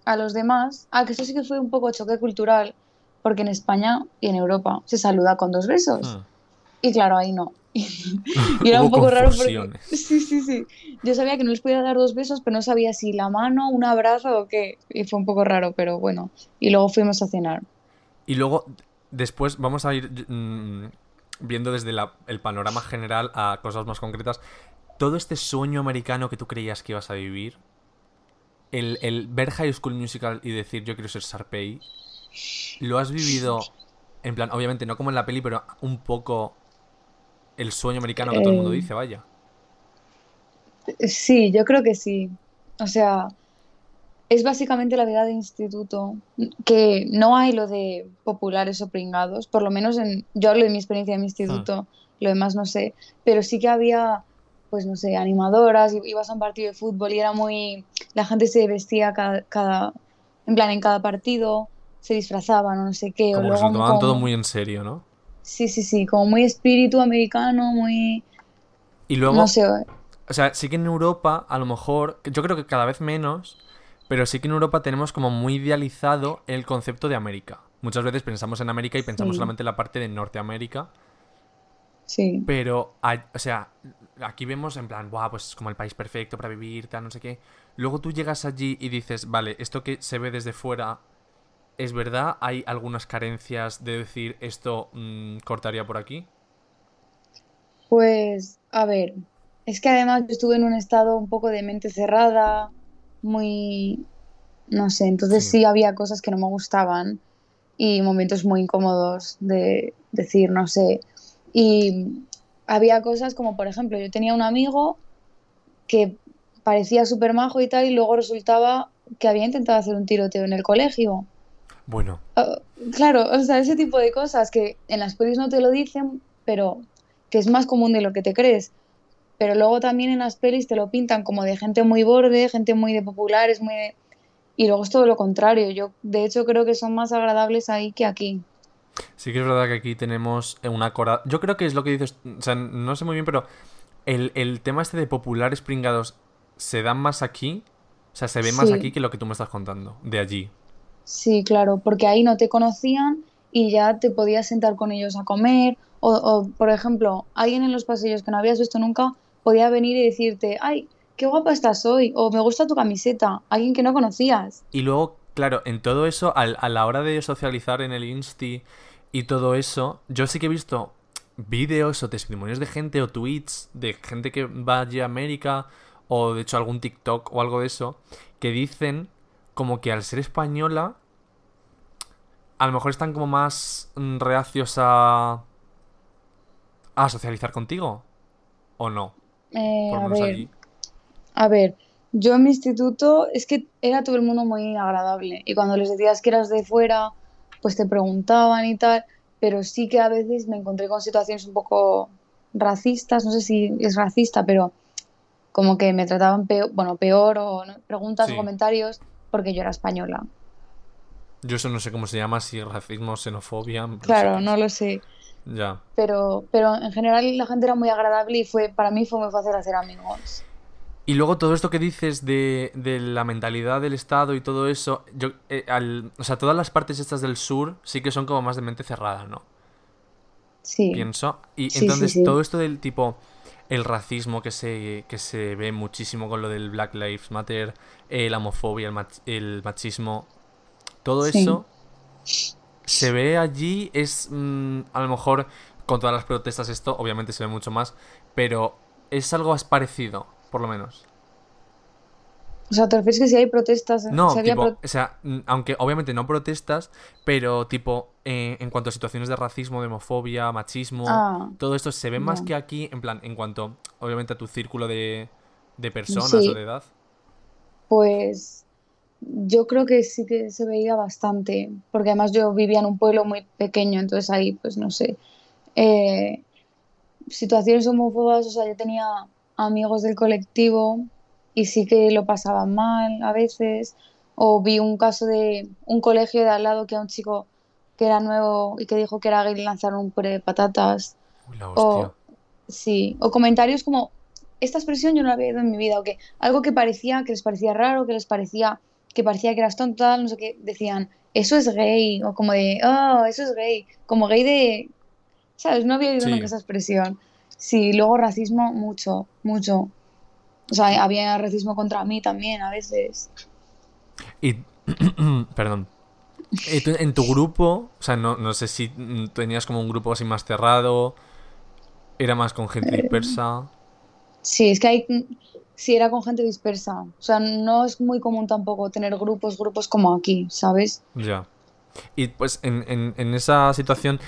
a los demás. Ah, que eso sí que fue un poco choque cultural, porque en España y en Europa se saluda con dos besos.
Hmm.
Y claro, ahí no. Y era un poco raro porque... Sí, sí, sí. Yo sabía que no les podía dar dos besos, pero no sabía si la mano, un abrazo o qué. Y fue un poco raro, pero bueno. Y luego fuimos a cenar.
Y luego, después vamos a ir mm, viendo desde la- el panorama general a cosas más concretas. Todo este sueño americano que tú creías que ibas a vivir, el, el ver High School Musical y decir yo quiero ser Sharpay, ¿lo has vivido en plan, obviamente no como en la peli, pero un poco el sueño americano que todo el mundo
Eh,
dice, vaya?
Sí, yo creo que sí. O sea, es básicamente la vida de instituto, que no hay lo de populares o pringados, por lo menos en, yo hablo de mi experiencia en mi instituto, lo demás no sé, pero sí que había, pues no sé, animadoras, ibas a un partido de fútbol y era muy, la gente se vestía cada, cada, en plan, en cada partido, se disfrazaban o no sé qué, o
Como que se lo tomaban todo muy en serio, ¿no?
Sí, sí, sí, como muy espíritu americano, muy,
Y luego,
no sé,
O sea, sí que en Europa, a lo mejor, yo creo que cada vez menos, pero sí que en Europa tenemos como muy idealizado el concepto de América. Muchas veces pensamos en América y pensamos
Sí.
solamente en la parte de Norteamérica,
Sí,
pero, o sea, aquí vemos en plan, guau, pues es como el país perfecto para vivir, tal, no sé qué. Luego tú llegas allí y dices, vale, esto que se ve desde fuera es verdad, hay algunas carencias de decir esto mm, cortaría por aquí.
pues a ver, es que además yo estuve en un estado un poco de mente cerrada, muy, no sé, entonces
Sí.
sí había cosas que no me gustaban y momentos muy incómodos de decir, no sé, y había cosas como, por ejemplo, yo tenía un amigo que parecía súper majo y tal y luego resultaba que había intentado hacer un tiroteo en el colegio.
Bueno,
Ah, claro, o sea, ese tipo de cosas que en las pelis no te lo dicen, pero que es más común de lo que te crees. Pero luego también en las pelis te lo pintan como de gente muy borde, gente muy de populares, muy de... Y luego es todo lo contrario. Yo, de hecho, creo que son más agradables ahí que aquí.
sí que es verdad que aquí tenemos una cora... Yo creo que es lo que dices, o sea, no sé muy bien, pero el, el tema este de populares pringados se dan más aquí, o sea, se ve más
Sí.
aquí que lo que tú me estás contando, de allí.
Sí, claro, porque ahí no te conocían y ya te podías sentar con ellos a comer. O, o, por ejemplo, alguien en los pasillos que no habías visto nunca podía venir y decirte, ay, qué guapa estás hoy, o me gusta tu camiseta, alguien que no conocías.
Y luego, claro, en todo eso, al- a la hora de socializar en el Insti y todo eso, yo sí que he visto vídeos o testimonios de gente o tweets de gente que va allí a América o de hecho algún TikTok o algo de eso, que dicen como que al ser española, a lo mejor están como más mm, reacios a... a socializar contigo. ¿O no?
Eh,
Por lo
a
menos
ver,
allí.
a ver, yo en mi instituto es que era todo el mundo muy agradable y cuando les decías que eras de fuera, pues te preguntaban y tal, pero sí que a veces me encontré con situaciones un poco racistas, no sé si es racista, pero como que me trataban peor, bueno, peor o ¿no? preguntas
Sí.
o comentarios porque yo era española.
Yo eso no sé cómo se llama, si racismo, xenofobia. no sé
Claro, no lo sé,
Ya.
pero, pero en general la gente era muy agradable y fue, para mí fue muy fácil hacer amigos.
Y luego todo esto que dices de, de la mentalidad del Estado y todo eso, yo, eh, al- o sea, todas las partes estas del sur sí que son como más de mente cerrada, ¿no?
Sí,
Pienso. Y
Sí, sí,
entonces
sí.
todo esto del tipo, el racismo que se, que se ve muchísimo con lo del Black Lives Matter, eh, la homofobia, el, mach- el machismo, todo
Sí.
eso se ve allí, es mm, a lo mejor con todas las protestas esto, obviamente se ve mucho más, pero es algo parecido, por lo menos.
O sea, ¿te refieres que si hay protestas?
No,
si había
tipo,
pro-
o sea, aunque obviamente no protestas, pero tipo, eh, en cuanto a situaciones de racismo, de homofobia, machismo,
Ah,
todo esto se ve más que aquí, en plan, en cuanto, obviamente, a tu círculo de, de personas
Sí.
o de edad.
Pues yo creo que sí que se veía bastante, porque además yo vivía en un pueblo muy pequeño, entonces ahí, pues no sé, eh, situaciones homófobas, o sea, yo tenía amigos del colectivo y sí que lo pasaban mal a veces, o vi un caso de un colegio de al lado que a un chico que era nuevo y que dijo que era gay le lanzaron un puré de patatas.
Uy, la
O, sí, o comentarios como, esta expresión yo no la había oído en mi vida, o que algo que parecía, que les parecía raro, que les parecía, que parecía que eras tonto, tal, no sé qué, decían, eso es gay, o como de, oh, eso es gay, como gay de, ¿sabes? No había oído
Sí.
nunca esa expresión. Sí, luego racismo, mucho, mucho. O sea, había racismo contra mí también a veces.
Y, perdón. Tú- en tu grupo, o sea, no, no sé si tenías como un grupo así más cerrado, era más con gente dispersa.
Sí, es que hay, sí, era con gente dispersa. O sea, no es muy común tampoco tener grupos, grupos como aquí, ¿sabes?
Ya. Y pues en, en- en esa situación,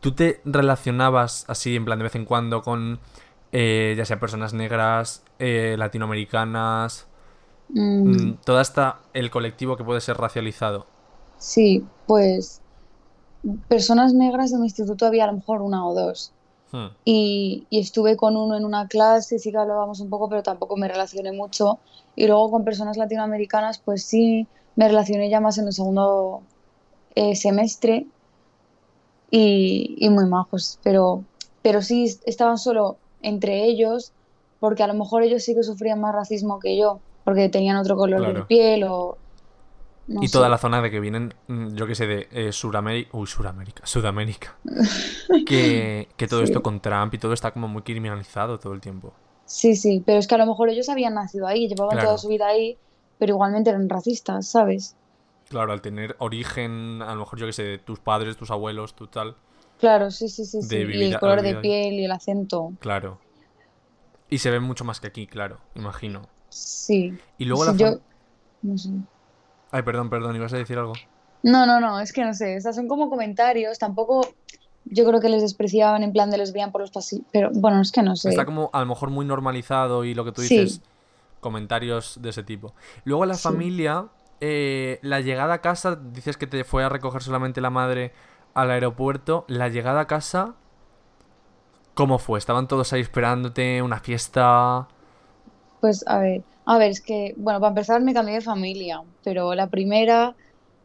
¿tú te relacionabas así en plan de vez en cuando con eh, ya sea personas negras, eh, latinoamericanas,
Mm,
mm, toda esta, el colectivo que puede ser racializado?
sí, pues personas negras en mi instituto había a lo mejor una o dos.
Hmm,
Y, y estuve con uno en una clase, sí que hablábamos un poco, pero tampoco me relacioné mucho. Y luego con personas latinoamericanas, pues sí, me relacioné ya más en el segundo eh, semestre y, y muy majos. Pero, pero sí estaban solo entre ellos porque a lo mejor ellos sí que sufrían más racismo que yo, porque tenían otro color de piel o... no
y
sé.
toda la zona de que vienen, mm, yo que sé, de eh, Suramérica. Uy, Suramérica. Sudamérica. que, que todo
Sí.
esto con Trump y todo está como muy criminalizado todo el tiempo.
Sí, sí, pero es que a lo mejor ellos habían nacido ahí, llevaban
Claro.
toda su vida ahí, pero igualmente eran racistas, ¿sabes?
Claro, al tener origen, a lo mejor yo que sé, de tus padres, tus abuelos, tu tal.
Claro, sí, sí, sí, sí. Y el color de piel y el acento,
Claro. Y se ve mucho más que aquí, claro, imagino.
sí.
Y luego
Sí,
la
yo... No sé.
Ay, perdón, perdón, ibas a decir algo.
No, no, no, es que no sé, estas son como comentarios, tampoco yo creo que les despreciaban en plan de les veían por los pasillos, pero bueno, es que no sé.
Está como a lo mejor muy normalizado y lo que tú
Sí.
dices, comentarios de ese tipo. Luego la
Sí.
familia, eh, la llegada a casa, dices que te fue a recoger solamente la madre al aeropuerto. La llegada a casa, ¿cómo fue? ¿Estaban todos ahí esperándote? ¿Una fiesta?
Pues a ver, a ver, es que, bueno, para empezar me cambié de familia, pero la primera,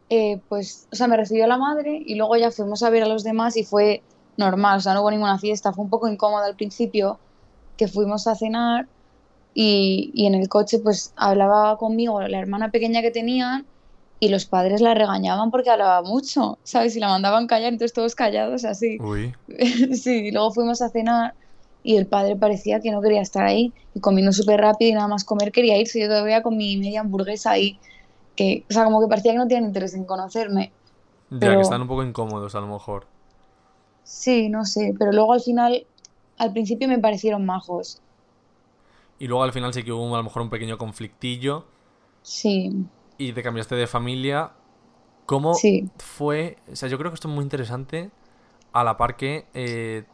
eh, pues, o sea, me recibió la madre y luego ya fuimos a ver a los demás y fue normal, o sea, no hubo ninguna fiesta, fue un poco incómodo al principio, que fuimos a cenar y, y en el coche pues hablaba conmigo la hermana pequeña que tenían y los padres la regañaban porque hablaba mucho, ¿sabes? Y la mandaban callar, entonces todos callados así.
Uy,
Sí, y luego fuimos a cenar y el padre parecía que no quería estar ahí y comiendo súper rápido y nada más comer quería irse. Yo todavía con mi media hamburguesa ahí, que, o sea, como que parecía que no tenían interés en conocerme.
ya
Pero-
que están un poco incómodos a lo mejor.
Sí, no sé, pero luego al final, al principio me parecieron majos.
Y luego al final sí que hubo a lo mejor un pequeño conflictillo
Sí,
y te cambiaste de familia. ¿Cómo
sí,
fue? O sea, yo creo que esto es muy interesante a la par que eh,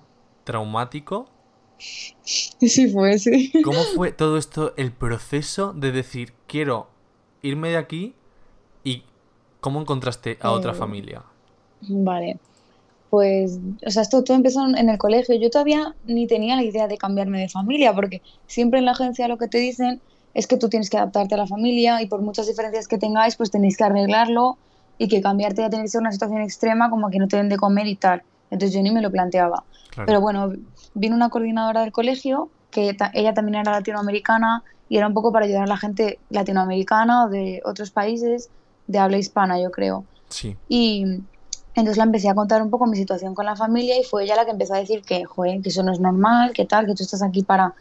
traumático.
sí fue, sí.
¿Cómo fue todo esto, el proceso de decir, quiero irme de aquí y cómo encontraste a otra
Eh,
familia?
Vale, pues, o sea, esto todo empezó en el colegio. Yo todavía ni tenía la idea de cambiarme de familia, porque siempre en la agencia lo que te dicen es que tú tienes que adaptarte a la familia y por muchas diferencias que tengáis, pues tenéis que arreglarlo y que cambiarte ya tiene que ser una situación extrema como que no te den de comer y tal. Entonces yo ni me lo planteaba.
Claro.
Pero bueno, vino una coordinadora del colegio, que ta- ella también era latinoamericana y era un poco para ayudar a la gente latinoamericana o de otros países de habla hispana, yo creo.
Sí,
Y entonces la empecé a contar un poco mi situación con la familia y fue ella la que empezó a decir que, joder, que eso no es normal, que tal, que tú estás aquí para,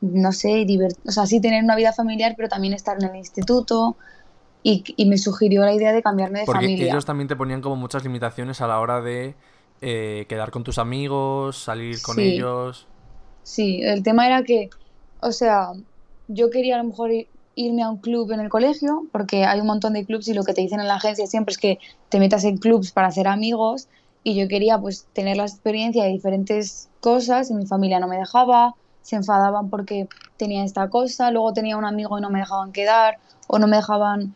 no sé, divert o sea, sí tener una vida familiar, pero también estar en el instituto. Y, y me sugirió la idea de cambiarme de
porque
familia.
ellos también te ponían como muchas limitaciones a la hora de eh, quedar con tus amigos, salir con
Sí.
ellos.
Sí, el tema era que, o sea, yo quería a lo mejor irme a un club en el colegio, porque hay un montón de clubs y lo que te dicen en la agencia siempre es que te metas en clubs para hacer amigos y yo quería pues tener la experiencia de diferentes cosas y mi familia no me dejaba, se enfadaban porque tenía esta cosa, luego tenía un amigo y no me dejaban quedar o no me dejaban,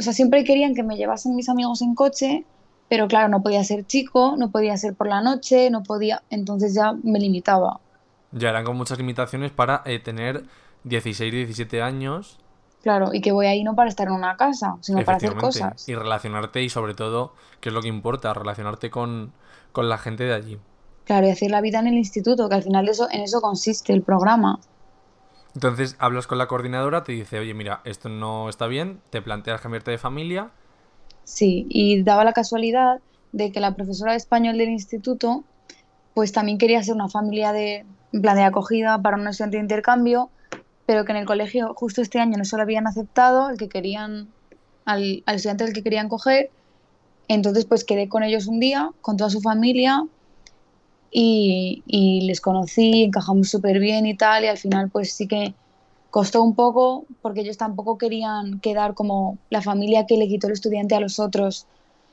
o sea, siempre querían que me llevasen mis amigos en coche, pero claro, no podía ser chico, no podía ser por la noche, no podía, entonces ya me limitaba.
Ya eran con muchas limitaciones para eh, tener 16, 17 años,
Claro, y que voy ahí no para estar en una casa, sino para hacer cosas.
y relacionarte y sobre todo, que es lo que importa, relacionarte con, con la gente de allí.
Claro, y hacer la vida en el instituto, que al final eso, en eso consiste el programa.
Entonces hablas con la coordinadora, te dice, oye, mira, esto no está bien, te planteas cambiarte de familia.
Sí, y daba la casualidad de que la profesora de español del instituto, pues también quería hacer una familia de, en plan de acogida para un estudiante de intercambio, pero que en el colegio justo este año no se lo habían aceptado, el que querían, al, al estudiante del que querían coger. Entonces, pues quedé con ellos un día, con toda su familia, y, y les conocí, encajamos súper bien y tal, y al final pues sí que costó un poco porque ellos tampoco querían quedar como la familia que le quitó el estudiante a los otros,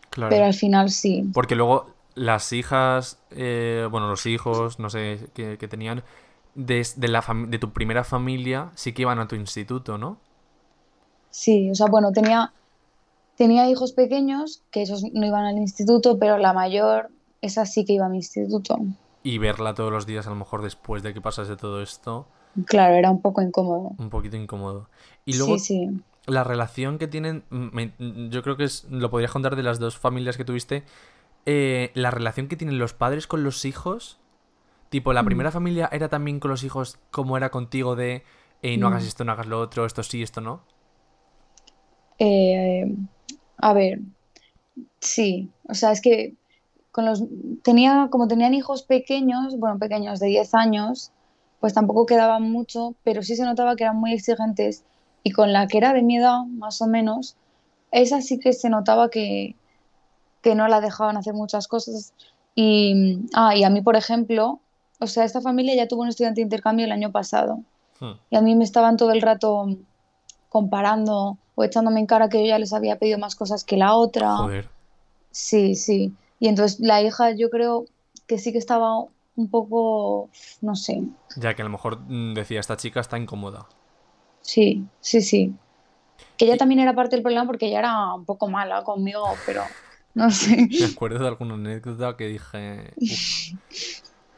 Claro.
pero al final sí.
Porque luego las hijas, eh, bueno, los hijos, no sé, que, que tenían, de, de la de tu primera familia, sí que iban a tu instituto, ¿no?
Sí, o sea, bueno, tenía, tenía hijos pequeños que esos no iban al instituto, pero la mayor, esa sí que iba a mi instituto.
Y verla todos los días, a lo mejor después de que pasase todo esto,
Claro, era un poco incómodo.
un poquito incómodo. Y luego,
Sí, sí.
la relación que tienen, mm, me- mm, yo creo que es, lo podrías contar de las dos familias que tuviste, eh, la relación que tienen los padres con los hijos, Tipo, ¿la primera familia era también con los hijos como era contigo de eh, no hagas
Mm.
esto, no hagas lo otro, esto sí, esto no?
Eh, a ver, sí, o sea, es que con los tenía, como tenían hijos pequeños, bueno, pequeños de 10 años, pues tampoco quedaban mucho, pero sí se notaba que eran muy exigentes y con la que era de mi edad, más o menos, esa sí que se notaba que, que no la dejaban hacer muchas cosas. Y, ah, y a mí, por ejemplo, o sea, esta familia ya tuvo un estudiante de intercambio el año pasado.
Hmm.
Y a mí me estaban todo el rato comparando o echándome en cara que yo ya les había pedido más cosas que la otra.
Joder.
Sí, sí. Y entonces la hija yo creo que sí que estaba un poco, no sé.
Ya que a lo mejor mm, decía, esta chica está incómoda.
Sí, sí, sí. Que ella
Y-
también era parte del problema porque ella era un poco mala conmigo, pero no sé.
Me acuerdo de alguna anécdota que dije. "Uf".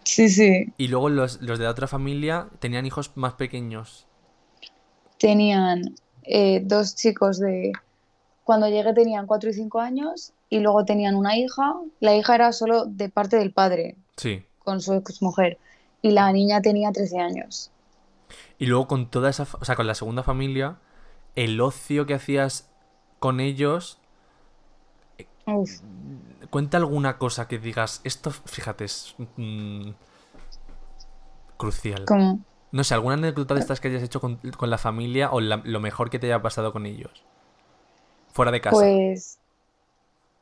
Sí, sí.
Y luego los, los de la otra familia tenían hijos más pequeños.
Tenían eh, dos chicos de... Cuando llegué tenían cuatro y cinco años y luego tenían una hija. La hija era solo de parte del padre,
Sí.
con su exmujer. Y la niña tenía 13 años.
Y luego con toda esa, o sea, con la segunda familia, el ocio que hacías con ellos,
Uf.
cuenta alguna cosa que digas, esto, fíjate, es mm, crucial.
Como...
No sé, alguna anécdota de estas que hayas hecho con, con la familia o la- lo mejor que te haya pasado con ellos. Fuera de casa.
Pues,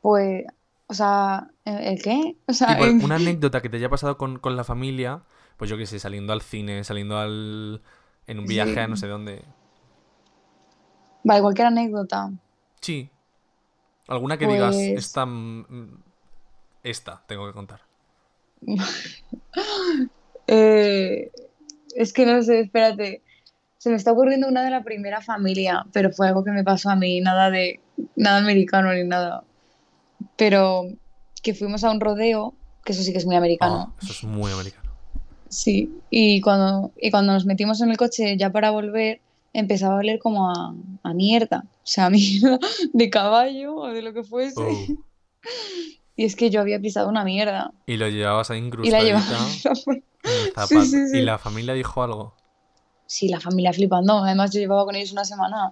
pues, o sea, ¿el qué? O sea, en-
una anécdota que te haya pasado con, con la familia, pues yo qué sé, saliendo al cine, saliendo al... en un viaje
Sí.
a no sé dónde.
vale, cualquier anécdota.
Sí. Alguna que digas,
Pues-
esta... mm, Esta tengo que contar.
Eh, es que no sé, espérate. Se me está ocurriendo una de la primera familia, pero fue algo que me pasó a mí, nada de, nada americano ni nada. Pero que fuimos a un rodeo, que eso sí que es muy americano.
Ah, eso es muy americano.
Sí, y cuando, y cuando nos metimos en el coche ya para volver, empezaba a oler como a, a mierda. O sea, a mierda de caballo o de lo que fuese.
Oh.
Y es que yo había pisado una mierda.
Y lo llevabas ahí
Y la
incrustadita
llevaba.
en el zapato.
Sí, sí, sí.
Y la familia dijo algo.
Sí, la familia flipando. Además, yo llevaba con ellos una semana.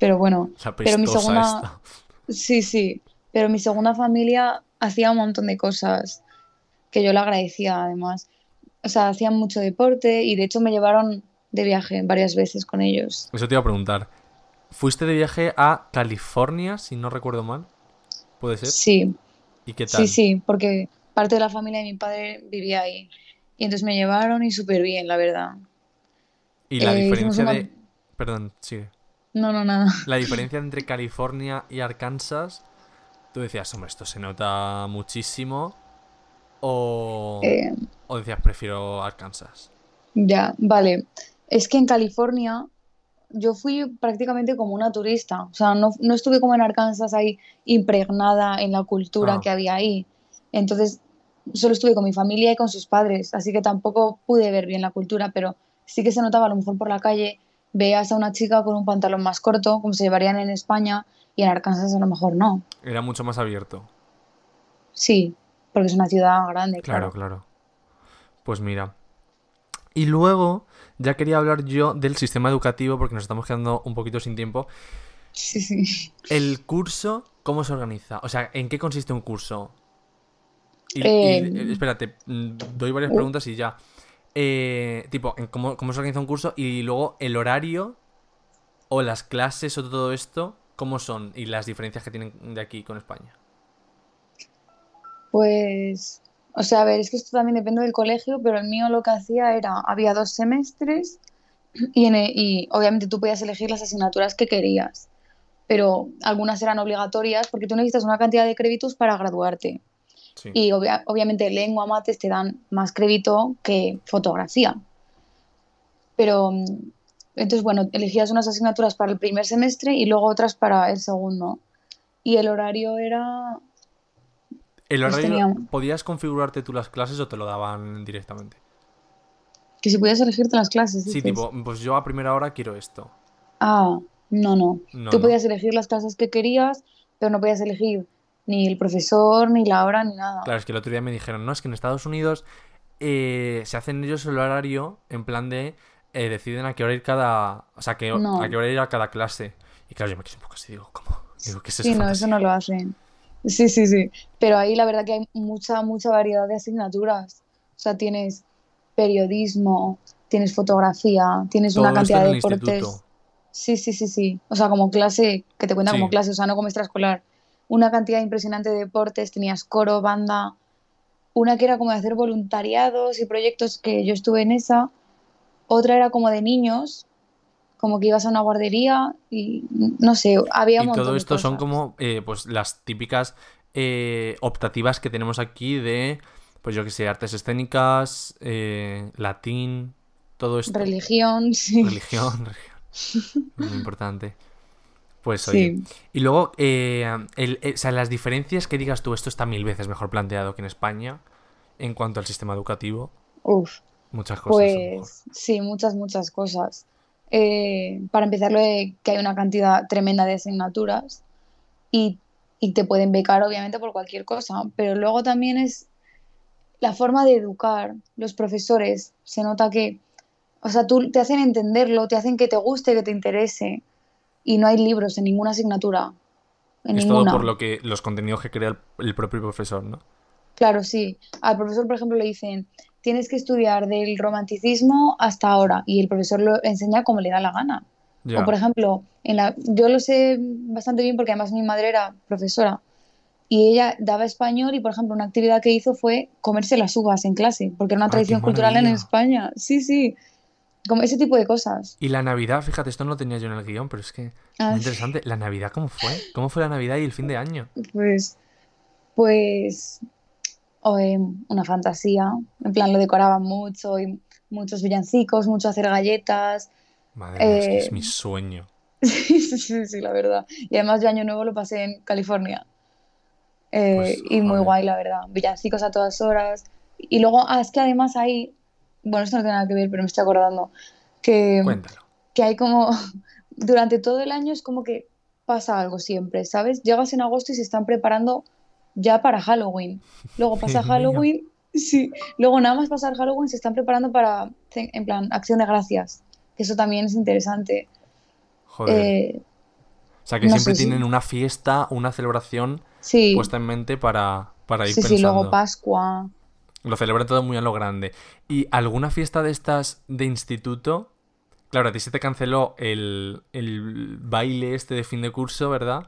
Pero bueno,
La
Pero mi segunda-
esta.
sí, sí. Pero mi segunda familia hacía un montón de cosas que yo le agradecía, además. O sea, hacían mucho deporte y de hecho me llevaron de viaje varias veces con ellos.
Eso te iba a preguntar. ¿Fuiste de viaje a California, si no recuerdo mal? ¿Puede ser?
Sí,
¿Y qué tal?
sí, sí, porque parte de la familia de mi padre vivía ahí. Y entonces me llevaron y súper bien, la verdad.
Y la
Eh, hicimos
diferencia
una-
de... Perdón, sigue.
No, no, nada.
La diferencia entre California y Arkansas, tú decías, hombre, esto se nota muchísimo. O,
Eh,
o decías, prefiero Arkansas.
Ya, vale. Es que en California yo fui prácticamente como una turista. O sea, no, no estuve como en Arkansas ahí impregnada en la cultura
Ah.
que había ahí. Entonces, solo estuve con mi familia y con sus padres, así que tampoco pude ver bien la cultura, pero sí que se notaba a lo mejor por la calle, veas a una chica con un pantalón más corto, como se llevarían en España, y en Arkansas a lo mejor no.
Era mucho más abierto.
Sí, porque es una ciudad grande,
Claro,
claro.
claro. Pues mira. Y luego, ya quería hablar yo del sistema educativo, porque nos estamos quedando un poquito sin tiempo.
Sí, sí.
El curso, ¿cómo se organiza? O sea, ¿en qué consiste un curso? Y,
Eh,
espérate, mm, doy varias preguntas y ya. Eh, tipo, ¿en cómo, ¿cómo se organiza un curso? Y luego el horario o las clases o todo esto, ¿cómo son? Y las diferencias que tienen de aquí con España.
Pues, o sea, a ver, es que esto también depende del colegio, pero el mío lo que hacía era, había dos semestres y, y obviamente tú podías elegir las asignaturas que querías, pero algunas eran obligatorias porque tú necesitas una cantidad de créditos para graduarte.
Sí.
Y obvia- obviamente lengua, mates te dan más crédito que fotografía. Pero, mm, entonces, bueno, elegías unas asignaturas para el primer semestre y luego otras para el segundo. Y el horario era
¿El
pues
horario podías configurarte tú las clases o te lo daban directamente?
que si podías elegirte las clases,
Sí, tipo, pues yo a primera hora quiero esto.
Ah, no, no.
No,
Tú
no.
podías elegir las clases que querías, pero no podías elegir ni el profesor, ni la hora, ni nada.
Claro, es que el otro día me dijeron, no, es que en Estados Unidos eh, se hacen ellos el horario en plan de eh, deciden a qué hora ir cada. O sea, que,
No.
a qué hora ir a cada clase. Y claro, yo me quedé un poco así, digo, ¿cómo? Digo, ¿qué es eso?
Sí, no, eso no lo hacen. Sí, sí, sí. Pero ahí la verdad que hay mucha, mucha variedad de asignaturas. O sea, tienes periodismo, tienes fotografía, tienes una
Todo
cantidad de deportes.
instituto.
Sí, sí, sí, sí. O sea, como clase, que te cuenta
Sí.
como clase, o sea, no como extraescolar. Una cantidad impresionante de deportes, tenías coro, banda, una que era como de hacer voluntariados y proyectos que yo estuve en esa, otra era como de niños, como que ibas a una guardería y no sé, había un
Y
montón
todo
de
esto son como eh, pues las típicas eh, optativas que tenemos aquí de, pues yo que sé, artes escénicas, eh, latín, todo esto.
Religión, sí.
Religión, religión. Muy importante. Pues oye.
Sí.
Y luego, eh, el- eh, o sea, las diferencias que digas tú, esto está mil veces mejor planteado que en España en cuanto al sistema educativo.
Uf,
Muchas cosas.
pues sí, muchas, muchas cosas. Eh, para empezar, lo de que hay una cantidad tremenda de asignaturas y, y te pueden becar, obviamente, por cualquier cosa, pero luego también es la forma de educar, los profesores, se nota que, o sea, tú te hacen entenderlo, te hacen que te guste, que te interese, y no hay libros en ninguna asignatura, en
Es
ninguna.
todo por lo que los contenidos que crea el, el propio profesor, ¿no?
Claro, sí. Al profesor, por ejemplo, le dicen, tienes que estudiar del romanticismo hasta ahora, y el profesor lo enseña como le da la gana.
Ya.
O por ejemplo, en la, yo lo sé bastante bien porque además mi madre era profesora y ella daba español y por ejemplo una actividad que hizo fue comerse las uvas en clase, porque era una
Ay,
tradición cultural en. España. Sí, sí, como ese tipo de cosas.
Y la Navidad, fíjate, esto no lo tenía yo en el guion, pero es que
Ah,
muy interesante. ¿La Navidad cómo fue? ¿Cómo fue la Navidad y el fin de año?
Pues, pues, o, em, una fantasía, en plan lo decoraban mucho y muchos villancicos, mucho hacer galletas.
Madre mía, es que es
Eh,
mi sueño.
Sí, sí, sí, la verdad. Y además yo año nuevo lo pasé en California. Eh,
Pues,
y muy guay, la verdad. Villancicos a todas horas. Y luego, ah, es que además hay, bueno, esto no tiene nada que ver, pero me estoy acordando, que,
Cuéntalo.
que hay como, durante todo el año es como que pasa algo siempre, ¿sabes? Llegas en agosto y se están preparando ya para Halloween. Luego pasa. Halloween, sí. Luego nada más pasar Halloween se están preparando para, en plan, acción de gracias. Que eso también es interesante.
Joder.
Eh,
o sea, que
no
siempre
sé
tienen una fiesta, una celebración
sí.
puesta en mente para, para ir
Sí, sí, luego Pascua.
Lo celebran todo muy a lo grande. ¿Y alguna fiesta de estas de instituto? Claro, a ti se te canceló el, el baile este de fin de curso, ¿verdad?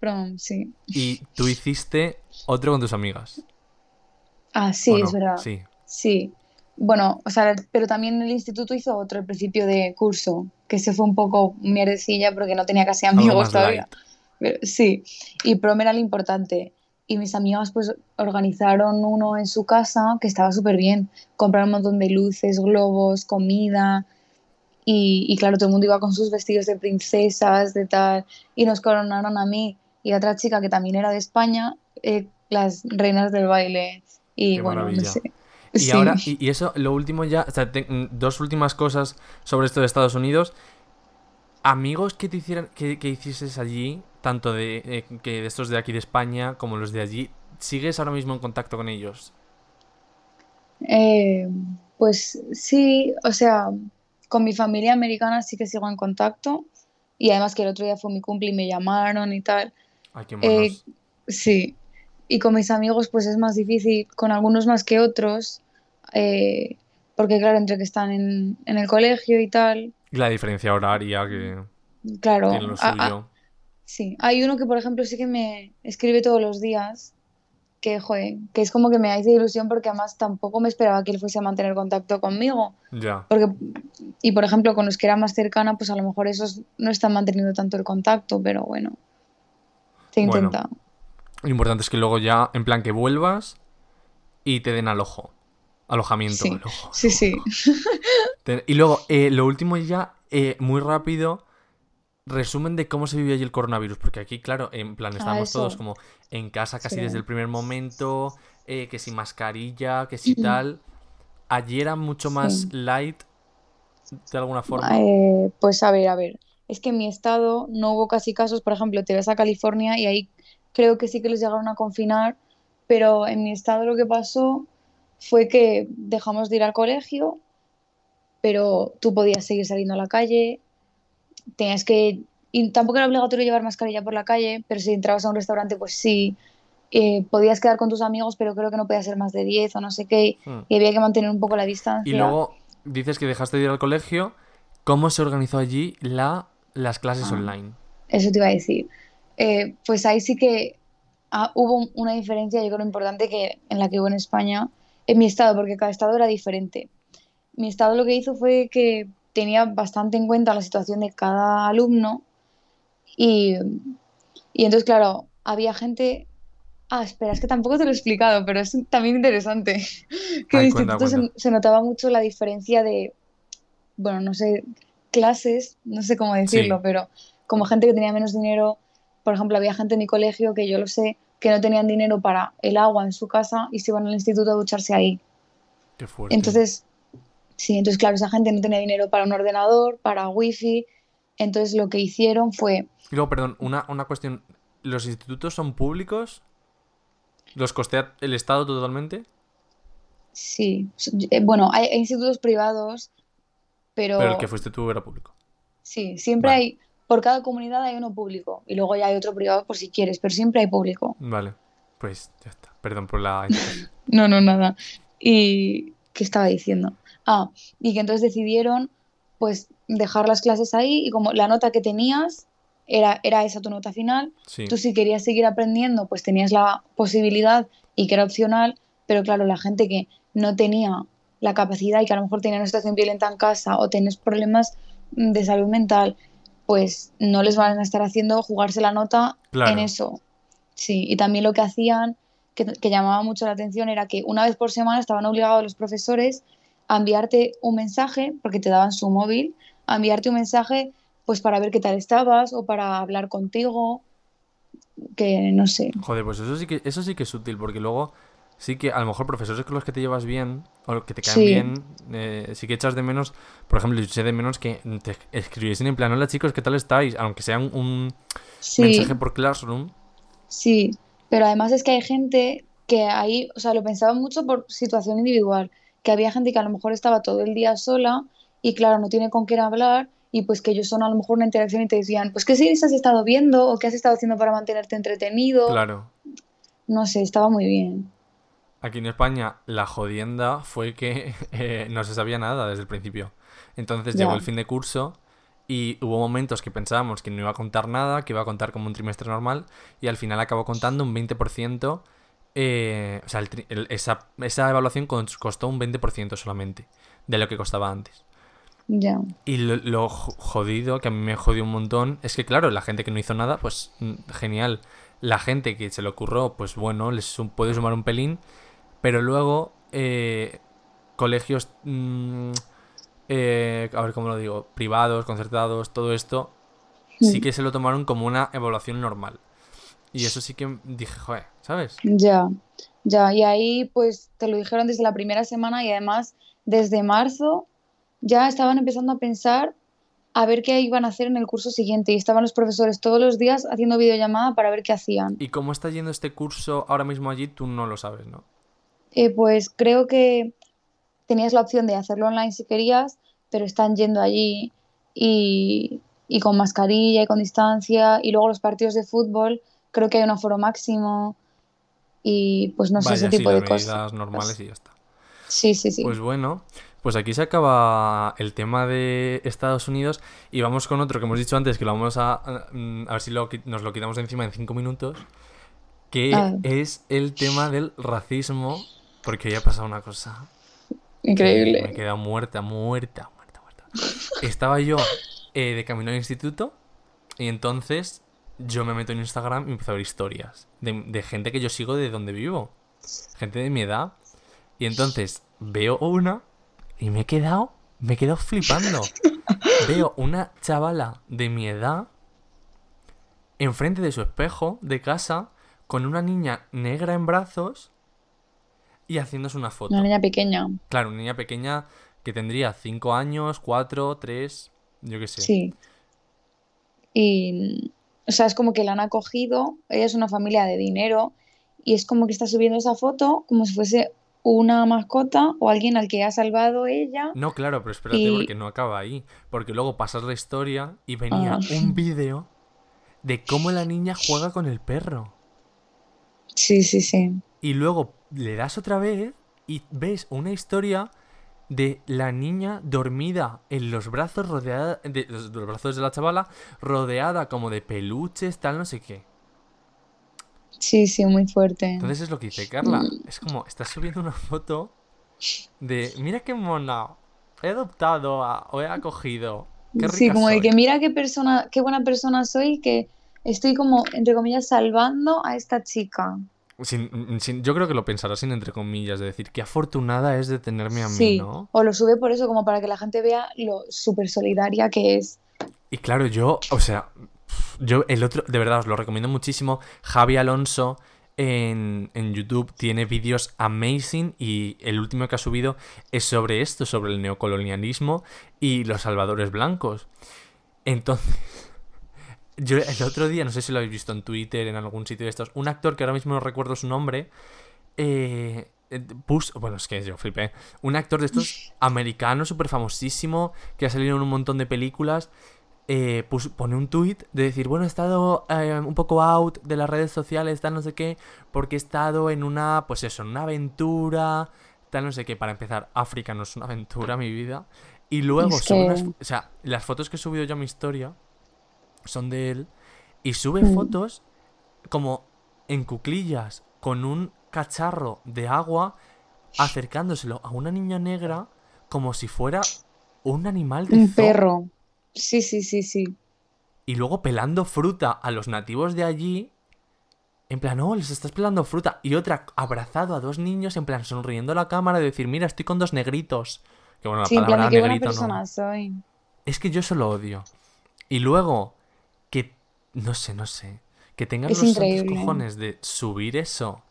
Prom, sí.
Y tú hiciste otro con tus amigas.
Ah, sí, es verdad.
Sí.
Sí. Bueno, o sea, pero también el instituto hizo otro al principio de curso, que se fue un poco mierdecilla porque no tenía casi amigos todavía. Pero, sí, y prom era lo importante. Y mis amigas pues organizaron uno en su casa que estaba súper bien. Compraron un montón de luces, globos, comida. Y, y claro, todo el mundo iba con sus vestidos de princesas, de tal. Y nos coronaron a mí y a otra chica que también era de España, eh, las reinas del baile. Y
Qué
bueno, no
maravilla.
sé.
Y
Sí.
ahora, y, y eso, lo último ya, o sea, te- mm, dos últimas cosas sobre esto de Estados Unidos. Amigos que te hicieran, que, que hicieses allí, tanto de, eh, que de estos de aquí de España como los de allí, ¿sigues ahora mismo en contacto con ellos?
Eh, pues sí, o sea, con mi familia americana sí que sigo en contacto. Y además que el otro día fue mi cumple y me llamaron y tal.
Ay, qué
Eh, sí. Y con mis amigos pues es más difícil, con algunos más que otros. eh, porque claro, entre que están en, en el colegio y tal,
La diferencia horaria que
claro.
tiene lo
a- a-
suyo.
Sí, hay uno que, por ejemplo, sí que me escribe todos los días, que, joder, que es como que me hace ilusión porque además tampoco me esperaba que él fuese a mantener contacto conmigo.
Ya.
Porque, y por ejemplo, con los que era más cercana, pues a lo mejor esos no están manteniendo tanto el contacto, pero bueno, se
Bueno.
intenta.
Lo importante es que luego ya, en plan, que vuelvas y te den alojo. Alojamiento,
Sí. Sí,
Y luego, eh, lo último ya, eh, muy rápido, resumen de cómo se vivió allí el coronavirus. Porque aquí, claro, en plan, estábamos
eso.
todos como en casa casi
Sí.
desde el primer momento, eh, que sin mascarilla, que si tal. Allí era mucho más
Sí.
light, de alguna forma.
Pues a ver, a ver. Es que en mi estado no hubo casi casos, por ejemplo, te vas a California y ahí creo que sí que les llegaron a confinar, pero en mi estado lo que pasó fue que dejamos de ir al colegio, pero tú podías seguir saliendo a la calle, tenías que... Y tampoco era obligatorio llevar mascarilla por la calle, pero si entrabas a un restaurante, pues sí. Eh, podías quedar con tus amigos, pero creo que no podía ser más de 10 o no sé qué,
Hmm.
y había que mantener un poco la distancia.
Y luego dices que dejaste de ir al colegio. ¿Cómo se organizó allí la, las clases
Ah.
online?
Eso te iba a decir. Eh, pues ahí sí que ah, hubo una diferencia, yo creo, importante que en la que hubo en España, en mi estado, porque cada estado era diferente. Mi estado lo que hizo fue que tenía bastante en cuenta la situación de cada alumno y, y entonces, claro, había gente... Ah, espera, es que tampoco te lo he explicado, pero es también interesante. Que en el
cuenta,
instituto se- notaba mucho la diferencia de, bueno, no sé, clases, no sé cómo decirlo,
Sí.
pero como gente que tenía menos dinero, por ejemplo, había gente en mi colegio que yo lo sé, que no tenían dinero para el agua en su casa y se iban al instituto a ducharse ahí.
Qué fuerte.
Entonces, sí, entonces claro, esa gente no tenía dinero para un ordenador, para wifi, entonces lo que hicieron fue,
Y luego, perdón, una, una cuestión. ¿Los institutos son públicos? ¿Los costea el Estado totalmente?
sí, eh, bueno, hay, hay institutos privados, pero
Pero el que fuiste tú era público.
sí, siempre
Vale.
hay, por cada comunidad hay uno público y luego ya hay otro privado por si quieres, pero siempre hay público.
Vale. Pues ya está. Perdón por la...
No, no, nada. ¿Y qué estaba diciendo? Ah, y que entonces decidieron pues dejar las clases ahí y como la nota que tenías era, era esa tu nota final,
Sí.
tú si querías seguir aprendiendo pues tenías la posibilidad y que era opcional, pero claro, la gente que no tenía la capacidad y que a lo mejor tenía una situación violenta en casa o tenés problemas de salud mental, pues no les van a estar haciendo jugarse la nota
Claro.
en eso. Sí, y también lo que hacían, que, que llamaba mucho la atención, era que una vez por semana estaban obligados los profesores a enviarte un mensaje, porque te daban su móvil, a enviarte un mensaje pues para ver qué tal estabas o para hablar contigo, que no sé.
Joder, pues eso sí que, eso sí que es útil, porque luego sí que a lo mejor profesores con los que te llevas bien, o los que te caen
Sí.
bien, eh, sí que echas de menos, por ejemplo, yo eché de menos que te escribiesen en plan, hola chicos, ¿qué tal estáis? Aunque sea un, un
Sí,
mensaje por Classroom.
sí, pero además es que hay gente que ahí, o sea, lo pensaba mucho por situación individual, que había gente que a lo mejor estaba todo el día sola y claro, no tiene con quién hablar y pues que ellos son a lo mejor una interacción y te decían, pues qué series has estado viendo o qué has estado haciendo para mantenerte entretenido,
Claro.
no sé, estaba muy bien.
Aquí en España la jodienda fue que eh, no se sabía nada desde el principio. Entonces llegó el fin de curso y hubo momentos que pensábamos que no iba a contar nada, que iba a contar como un trimestre normal y al final acabó contando un 20%. eh, o sea, el el- esa, esa evaluación costó un 20% solamente de lo que costaba antes.
Ya,
Y lo, lo jo- jodido, que a mí me jodió un montón, es que claro, la gente que no hizo nada, pues mm, genial. La gente que se le ocurrió, pues bueno, les puede sumar un pelín. Pero luego, eh, colegios, mm, eh, a ver cómo lo digo, privados, concertados, todo esto, sí
Mm.
que se lo tomaron como una evaluación normal. Y eso sí que dije, joder, ¿sabes?
ya, ya. Y ahí pues te lo dijeron desde la primera semana y además desde marzo ya estaban empezando a pensar a ver qué iban a hacer en el curso siguiente y estaban los profesores todos los días haciendo videollamada para ver qué hacían.
¿Y cómo está yendo este curso ahora mismo allí? Tú no lo sabes, ¿no?
Eh, pues creo que tenías la opción de hacerlo online si querías, pero están yendo allí y, y con mascarilla y con distancia. Y luego los partidos de fútbol, creo que hay un aforo máximo y pues no sé, ese
sí,
tipo de cosas.
medidas normales y ya está.
Sí, sí, sí.
Pues bueno, pues aquí se acaba el tema de Estados Unidos y vamos con otro que hemos dicho antes, que lo vamos a, a, mm, a ver si lo nos lo quitamos de encima en cinco minutos, que
A ver.
es el tema del racismo, porque hoy ha pasado una cosa que me he
Increíble.
quedado muerta, muerta, muerta, muerta. Estaba yo eh, de camino al instituto y entonces yo me meto en Instagram y empiezo a ver historias de, de gente que yo sigo de donde vivo, gente de mi edad. Y entonces veo una y me he quedado, me he quedado flipando. Veo una chavala de mi edad enfrente de su espejo de casa con una niña negra en brazos y haciéndose una foto.
Una niña pequeña.
Claro, una niña pequeña que tendría 5 años, 4, 3, yo qué sé.
Sí. Y, o sea, es como que la han acogido, ella es una familia de dinero y es como que está subiendo esa foto como si fuese una mascota o alguien al que ha salvado ella.
No, claro, pero espérate
Y-
porque no acaba ahí. Porque luego pasas la historia y venía
Ah.
un vídeo de cómo la niña juega con el perro.
Sí, sí, sí.
Y luego le das otra vez y ves una historia de la niña dormida en los brazos rodeada de los, los brazos de la chavala rodeada como de peluches tal no sé qué
Sí, sí, muy fuerte.
entonces es lo que dice Carla
Mm.
es como estás subiendo una foto de mira qué mona he adoptado a- o he acogido qué rica
Sí, como de
soy".
que mira qué persona, qué buena persona soy, que estoy como, entre comillas, salvando a esta chica.
Sin- sin- yo creo que lo pensará sin entre comillas de decir qué afortunada es de tenerme a mí
Sí,
no
o lo sube por eso, como para que la gente vea lo súper solidaria que es.
Y claro, yo, o sea, yo el otro, de verdad os lo recomiendo muchísimo. Javi Alonso en, en YouTube tiene vídeos amazing y el último que ha subido es sobre esto, sobre el neocolonialismo y los salvadores blancos. Entonces, yo el otro día, no sé si lo habéis visto en Twitter, en algún sitio de estos, un actor que ahora mismo no recuerdo su nombre, eh, eh, puso, bueno, es que yo flipé, un actor de estos americano súper famosísimo que ha salido en un montón de películas, eh, pus- pone un tuit de decir, bueno, he estado eh, un poco out de las redes sociales, tal no sé qué, porque he estado en una, pues eso, en una aventura, tal no sé qué, para empezar, África no es una aventura, mi vida, y luego
Es que-
unas fo- o sea, las fotos que he subido yo a mi historia son de él, y sube
Mm.
fotos como en cuclillas, con un cacharro de agua, acercándoselo a una niña negra como si fuera un animal de
Un
zoo.
perro. Sí, sí, sí, sí.
Y luego pelando fruta a los nativos de allí. En plan, oh, les estás pelando fruta. Y otra abrazado a dos niños, en plan, sonriendo a la cámara y decir, mira, estoy con dos negritos. Que bueno, la
Sí, en plan
palabra
de qué buena
negrito
persona
no.
soy.
Es que yo eso lo odio. Y luego, no sé, no sé, que tengan
Es
los cojones de subir eso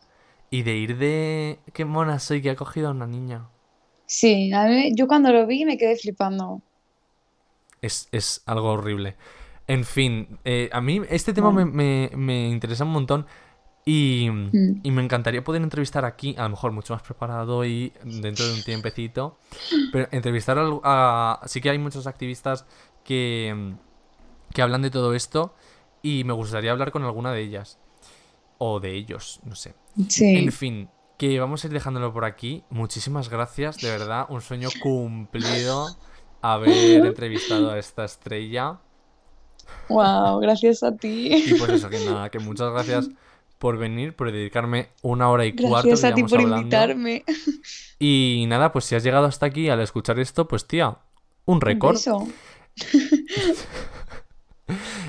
y de ir de, qué mona soy que ha cogido a una niña.
Sí, a mí, yo cuando lo vi me quedé flipando.
Es, es algo horrible. En fin, eh, a mí este tema me,
Bueno.
me- me interesa un montón y,
Mm.
y me encantaría poder entrevistar aquí, a lo mejor mucho más preparado y dentro de un tiempecito, pero entrevistar al- a... Sí que hay muchos activistas que, que hablan de todo esto y me gustaría hablar con alguna de ellas. O de ellos, no sé.
Sí.
En fin, que vamos a ir dejándolo por aquí. Muchísimas gracias, de verdad, un sueño cumplido haber entrevistado a esta estrella.
Wow, gracias a ti.
Y pues eso, que nada, que muchas gracias por venir, por dedicarme una hora y cuarto
Gracias a ti por
hablando.
invitarme.
Y nada, pues si has llegado hasta aquí al escuchar esto, pues tía, un récord.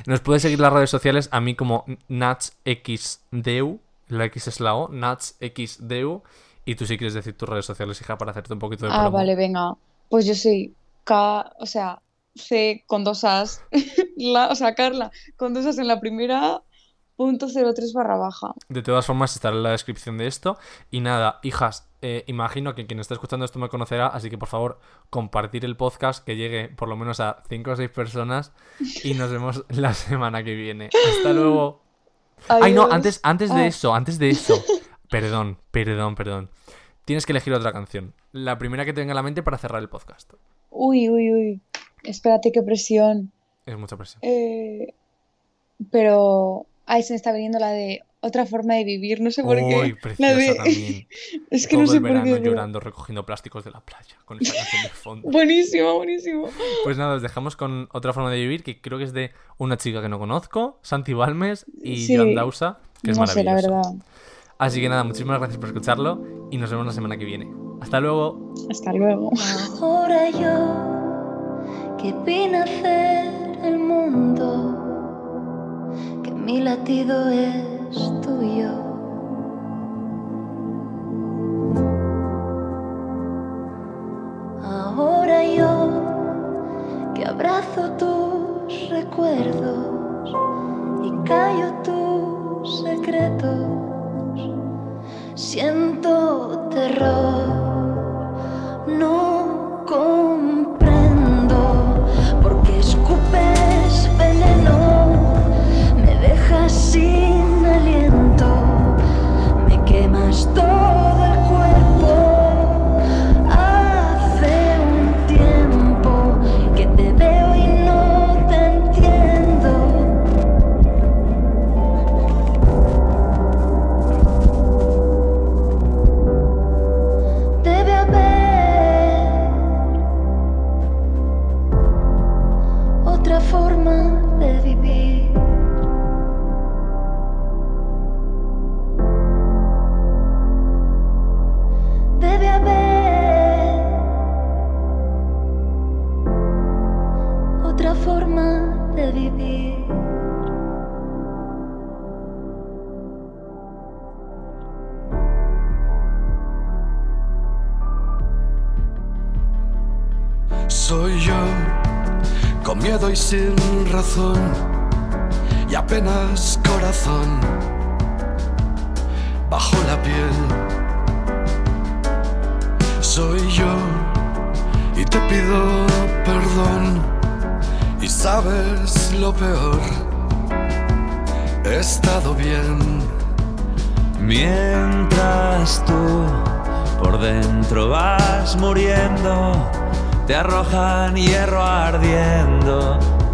Nos puedes seguir las redes sociales a mí como NatsXDeu, la X es la O, NatsXDeu. Y tú si quieres decir tus redes sociales, hija, para hacerte un poquito de
Ah,
promo.
vale, venga. Pues yo soy K, o sea, C con dos As. La, o sea, Carla con dos As en la primera, 03 barra baja.
De todas formas, estará en la descripción de esto. Y nada, hijas, eh, imagino que quien está escuchando esto me conocerá, así que por favor, compartir el podcast que llegue por lo menos a 5 o 6 personas. Y nos vemos la semana que viene. Hasta luego. Ay, no, antes, antes de
Ah.
eso, antes de eso. Perdón, perdón, perdón. Tienes que elegir otra canción. La primera que te venga a la mente para cerrar el podcast.
Uy, uy, uy. Espérate, qué presión.
Es mucha presión.
Eh, pero, ay, se me está viniendo la de otra forma de vivir, no sé por
Uy,
qué.
preciosa
La de-
también.
Es que
Todo
no sé
el
por
verano
qué.
llorando, recogiendo plásticos de la playa con esa canción de fondo.
Buenísimo, buenísimo.
Pues nada, os dejamos con otra forma de vivir que creo que es de una chica que no conozco, Santi Balmes y
Sí.
Joan Dausa, que es
No sé, la
maravilloso.
verdad.
Así que nada, muchísimas gracias por escucharlo y nos vemos la semana que viene. Hasta luego.
Hasta luego.
Ahora yo que vi nacer latido es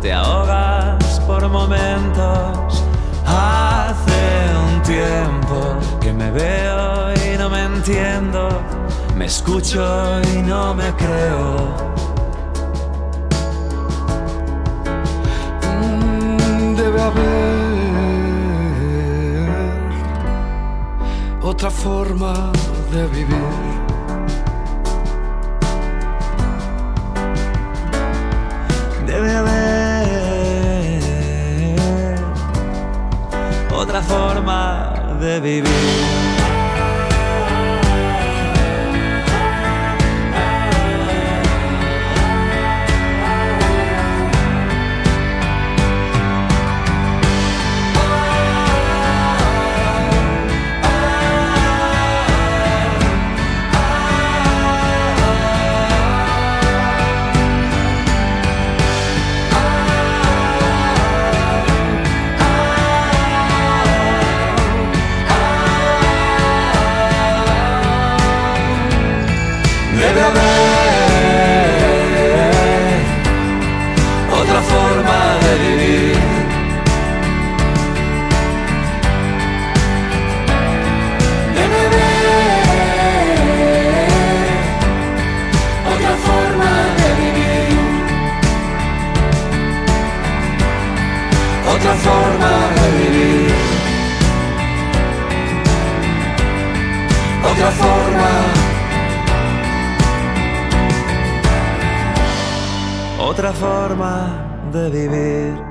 te
ahogas por momentos. Hace un tiempo que me veo y no me entiendo, me escucho y no me creo.
Mm, Debe haber otra forma de vivir.
Otra forma de vivir. Otra forma de vivir.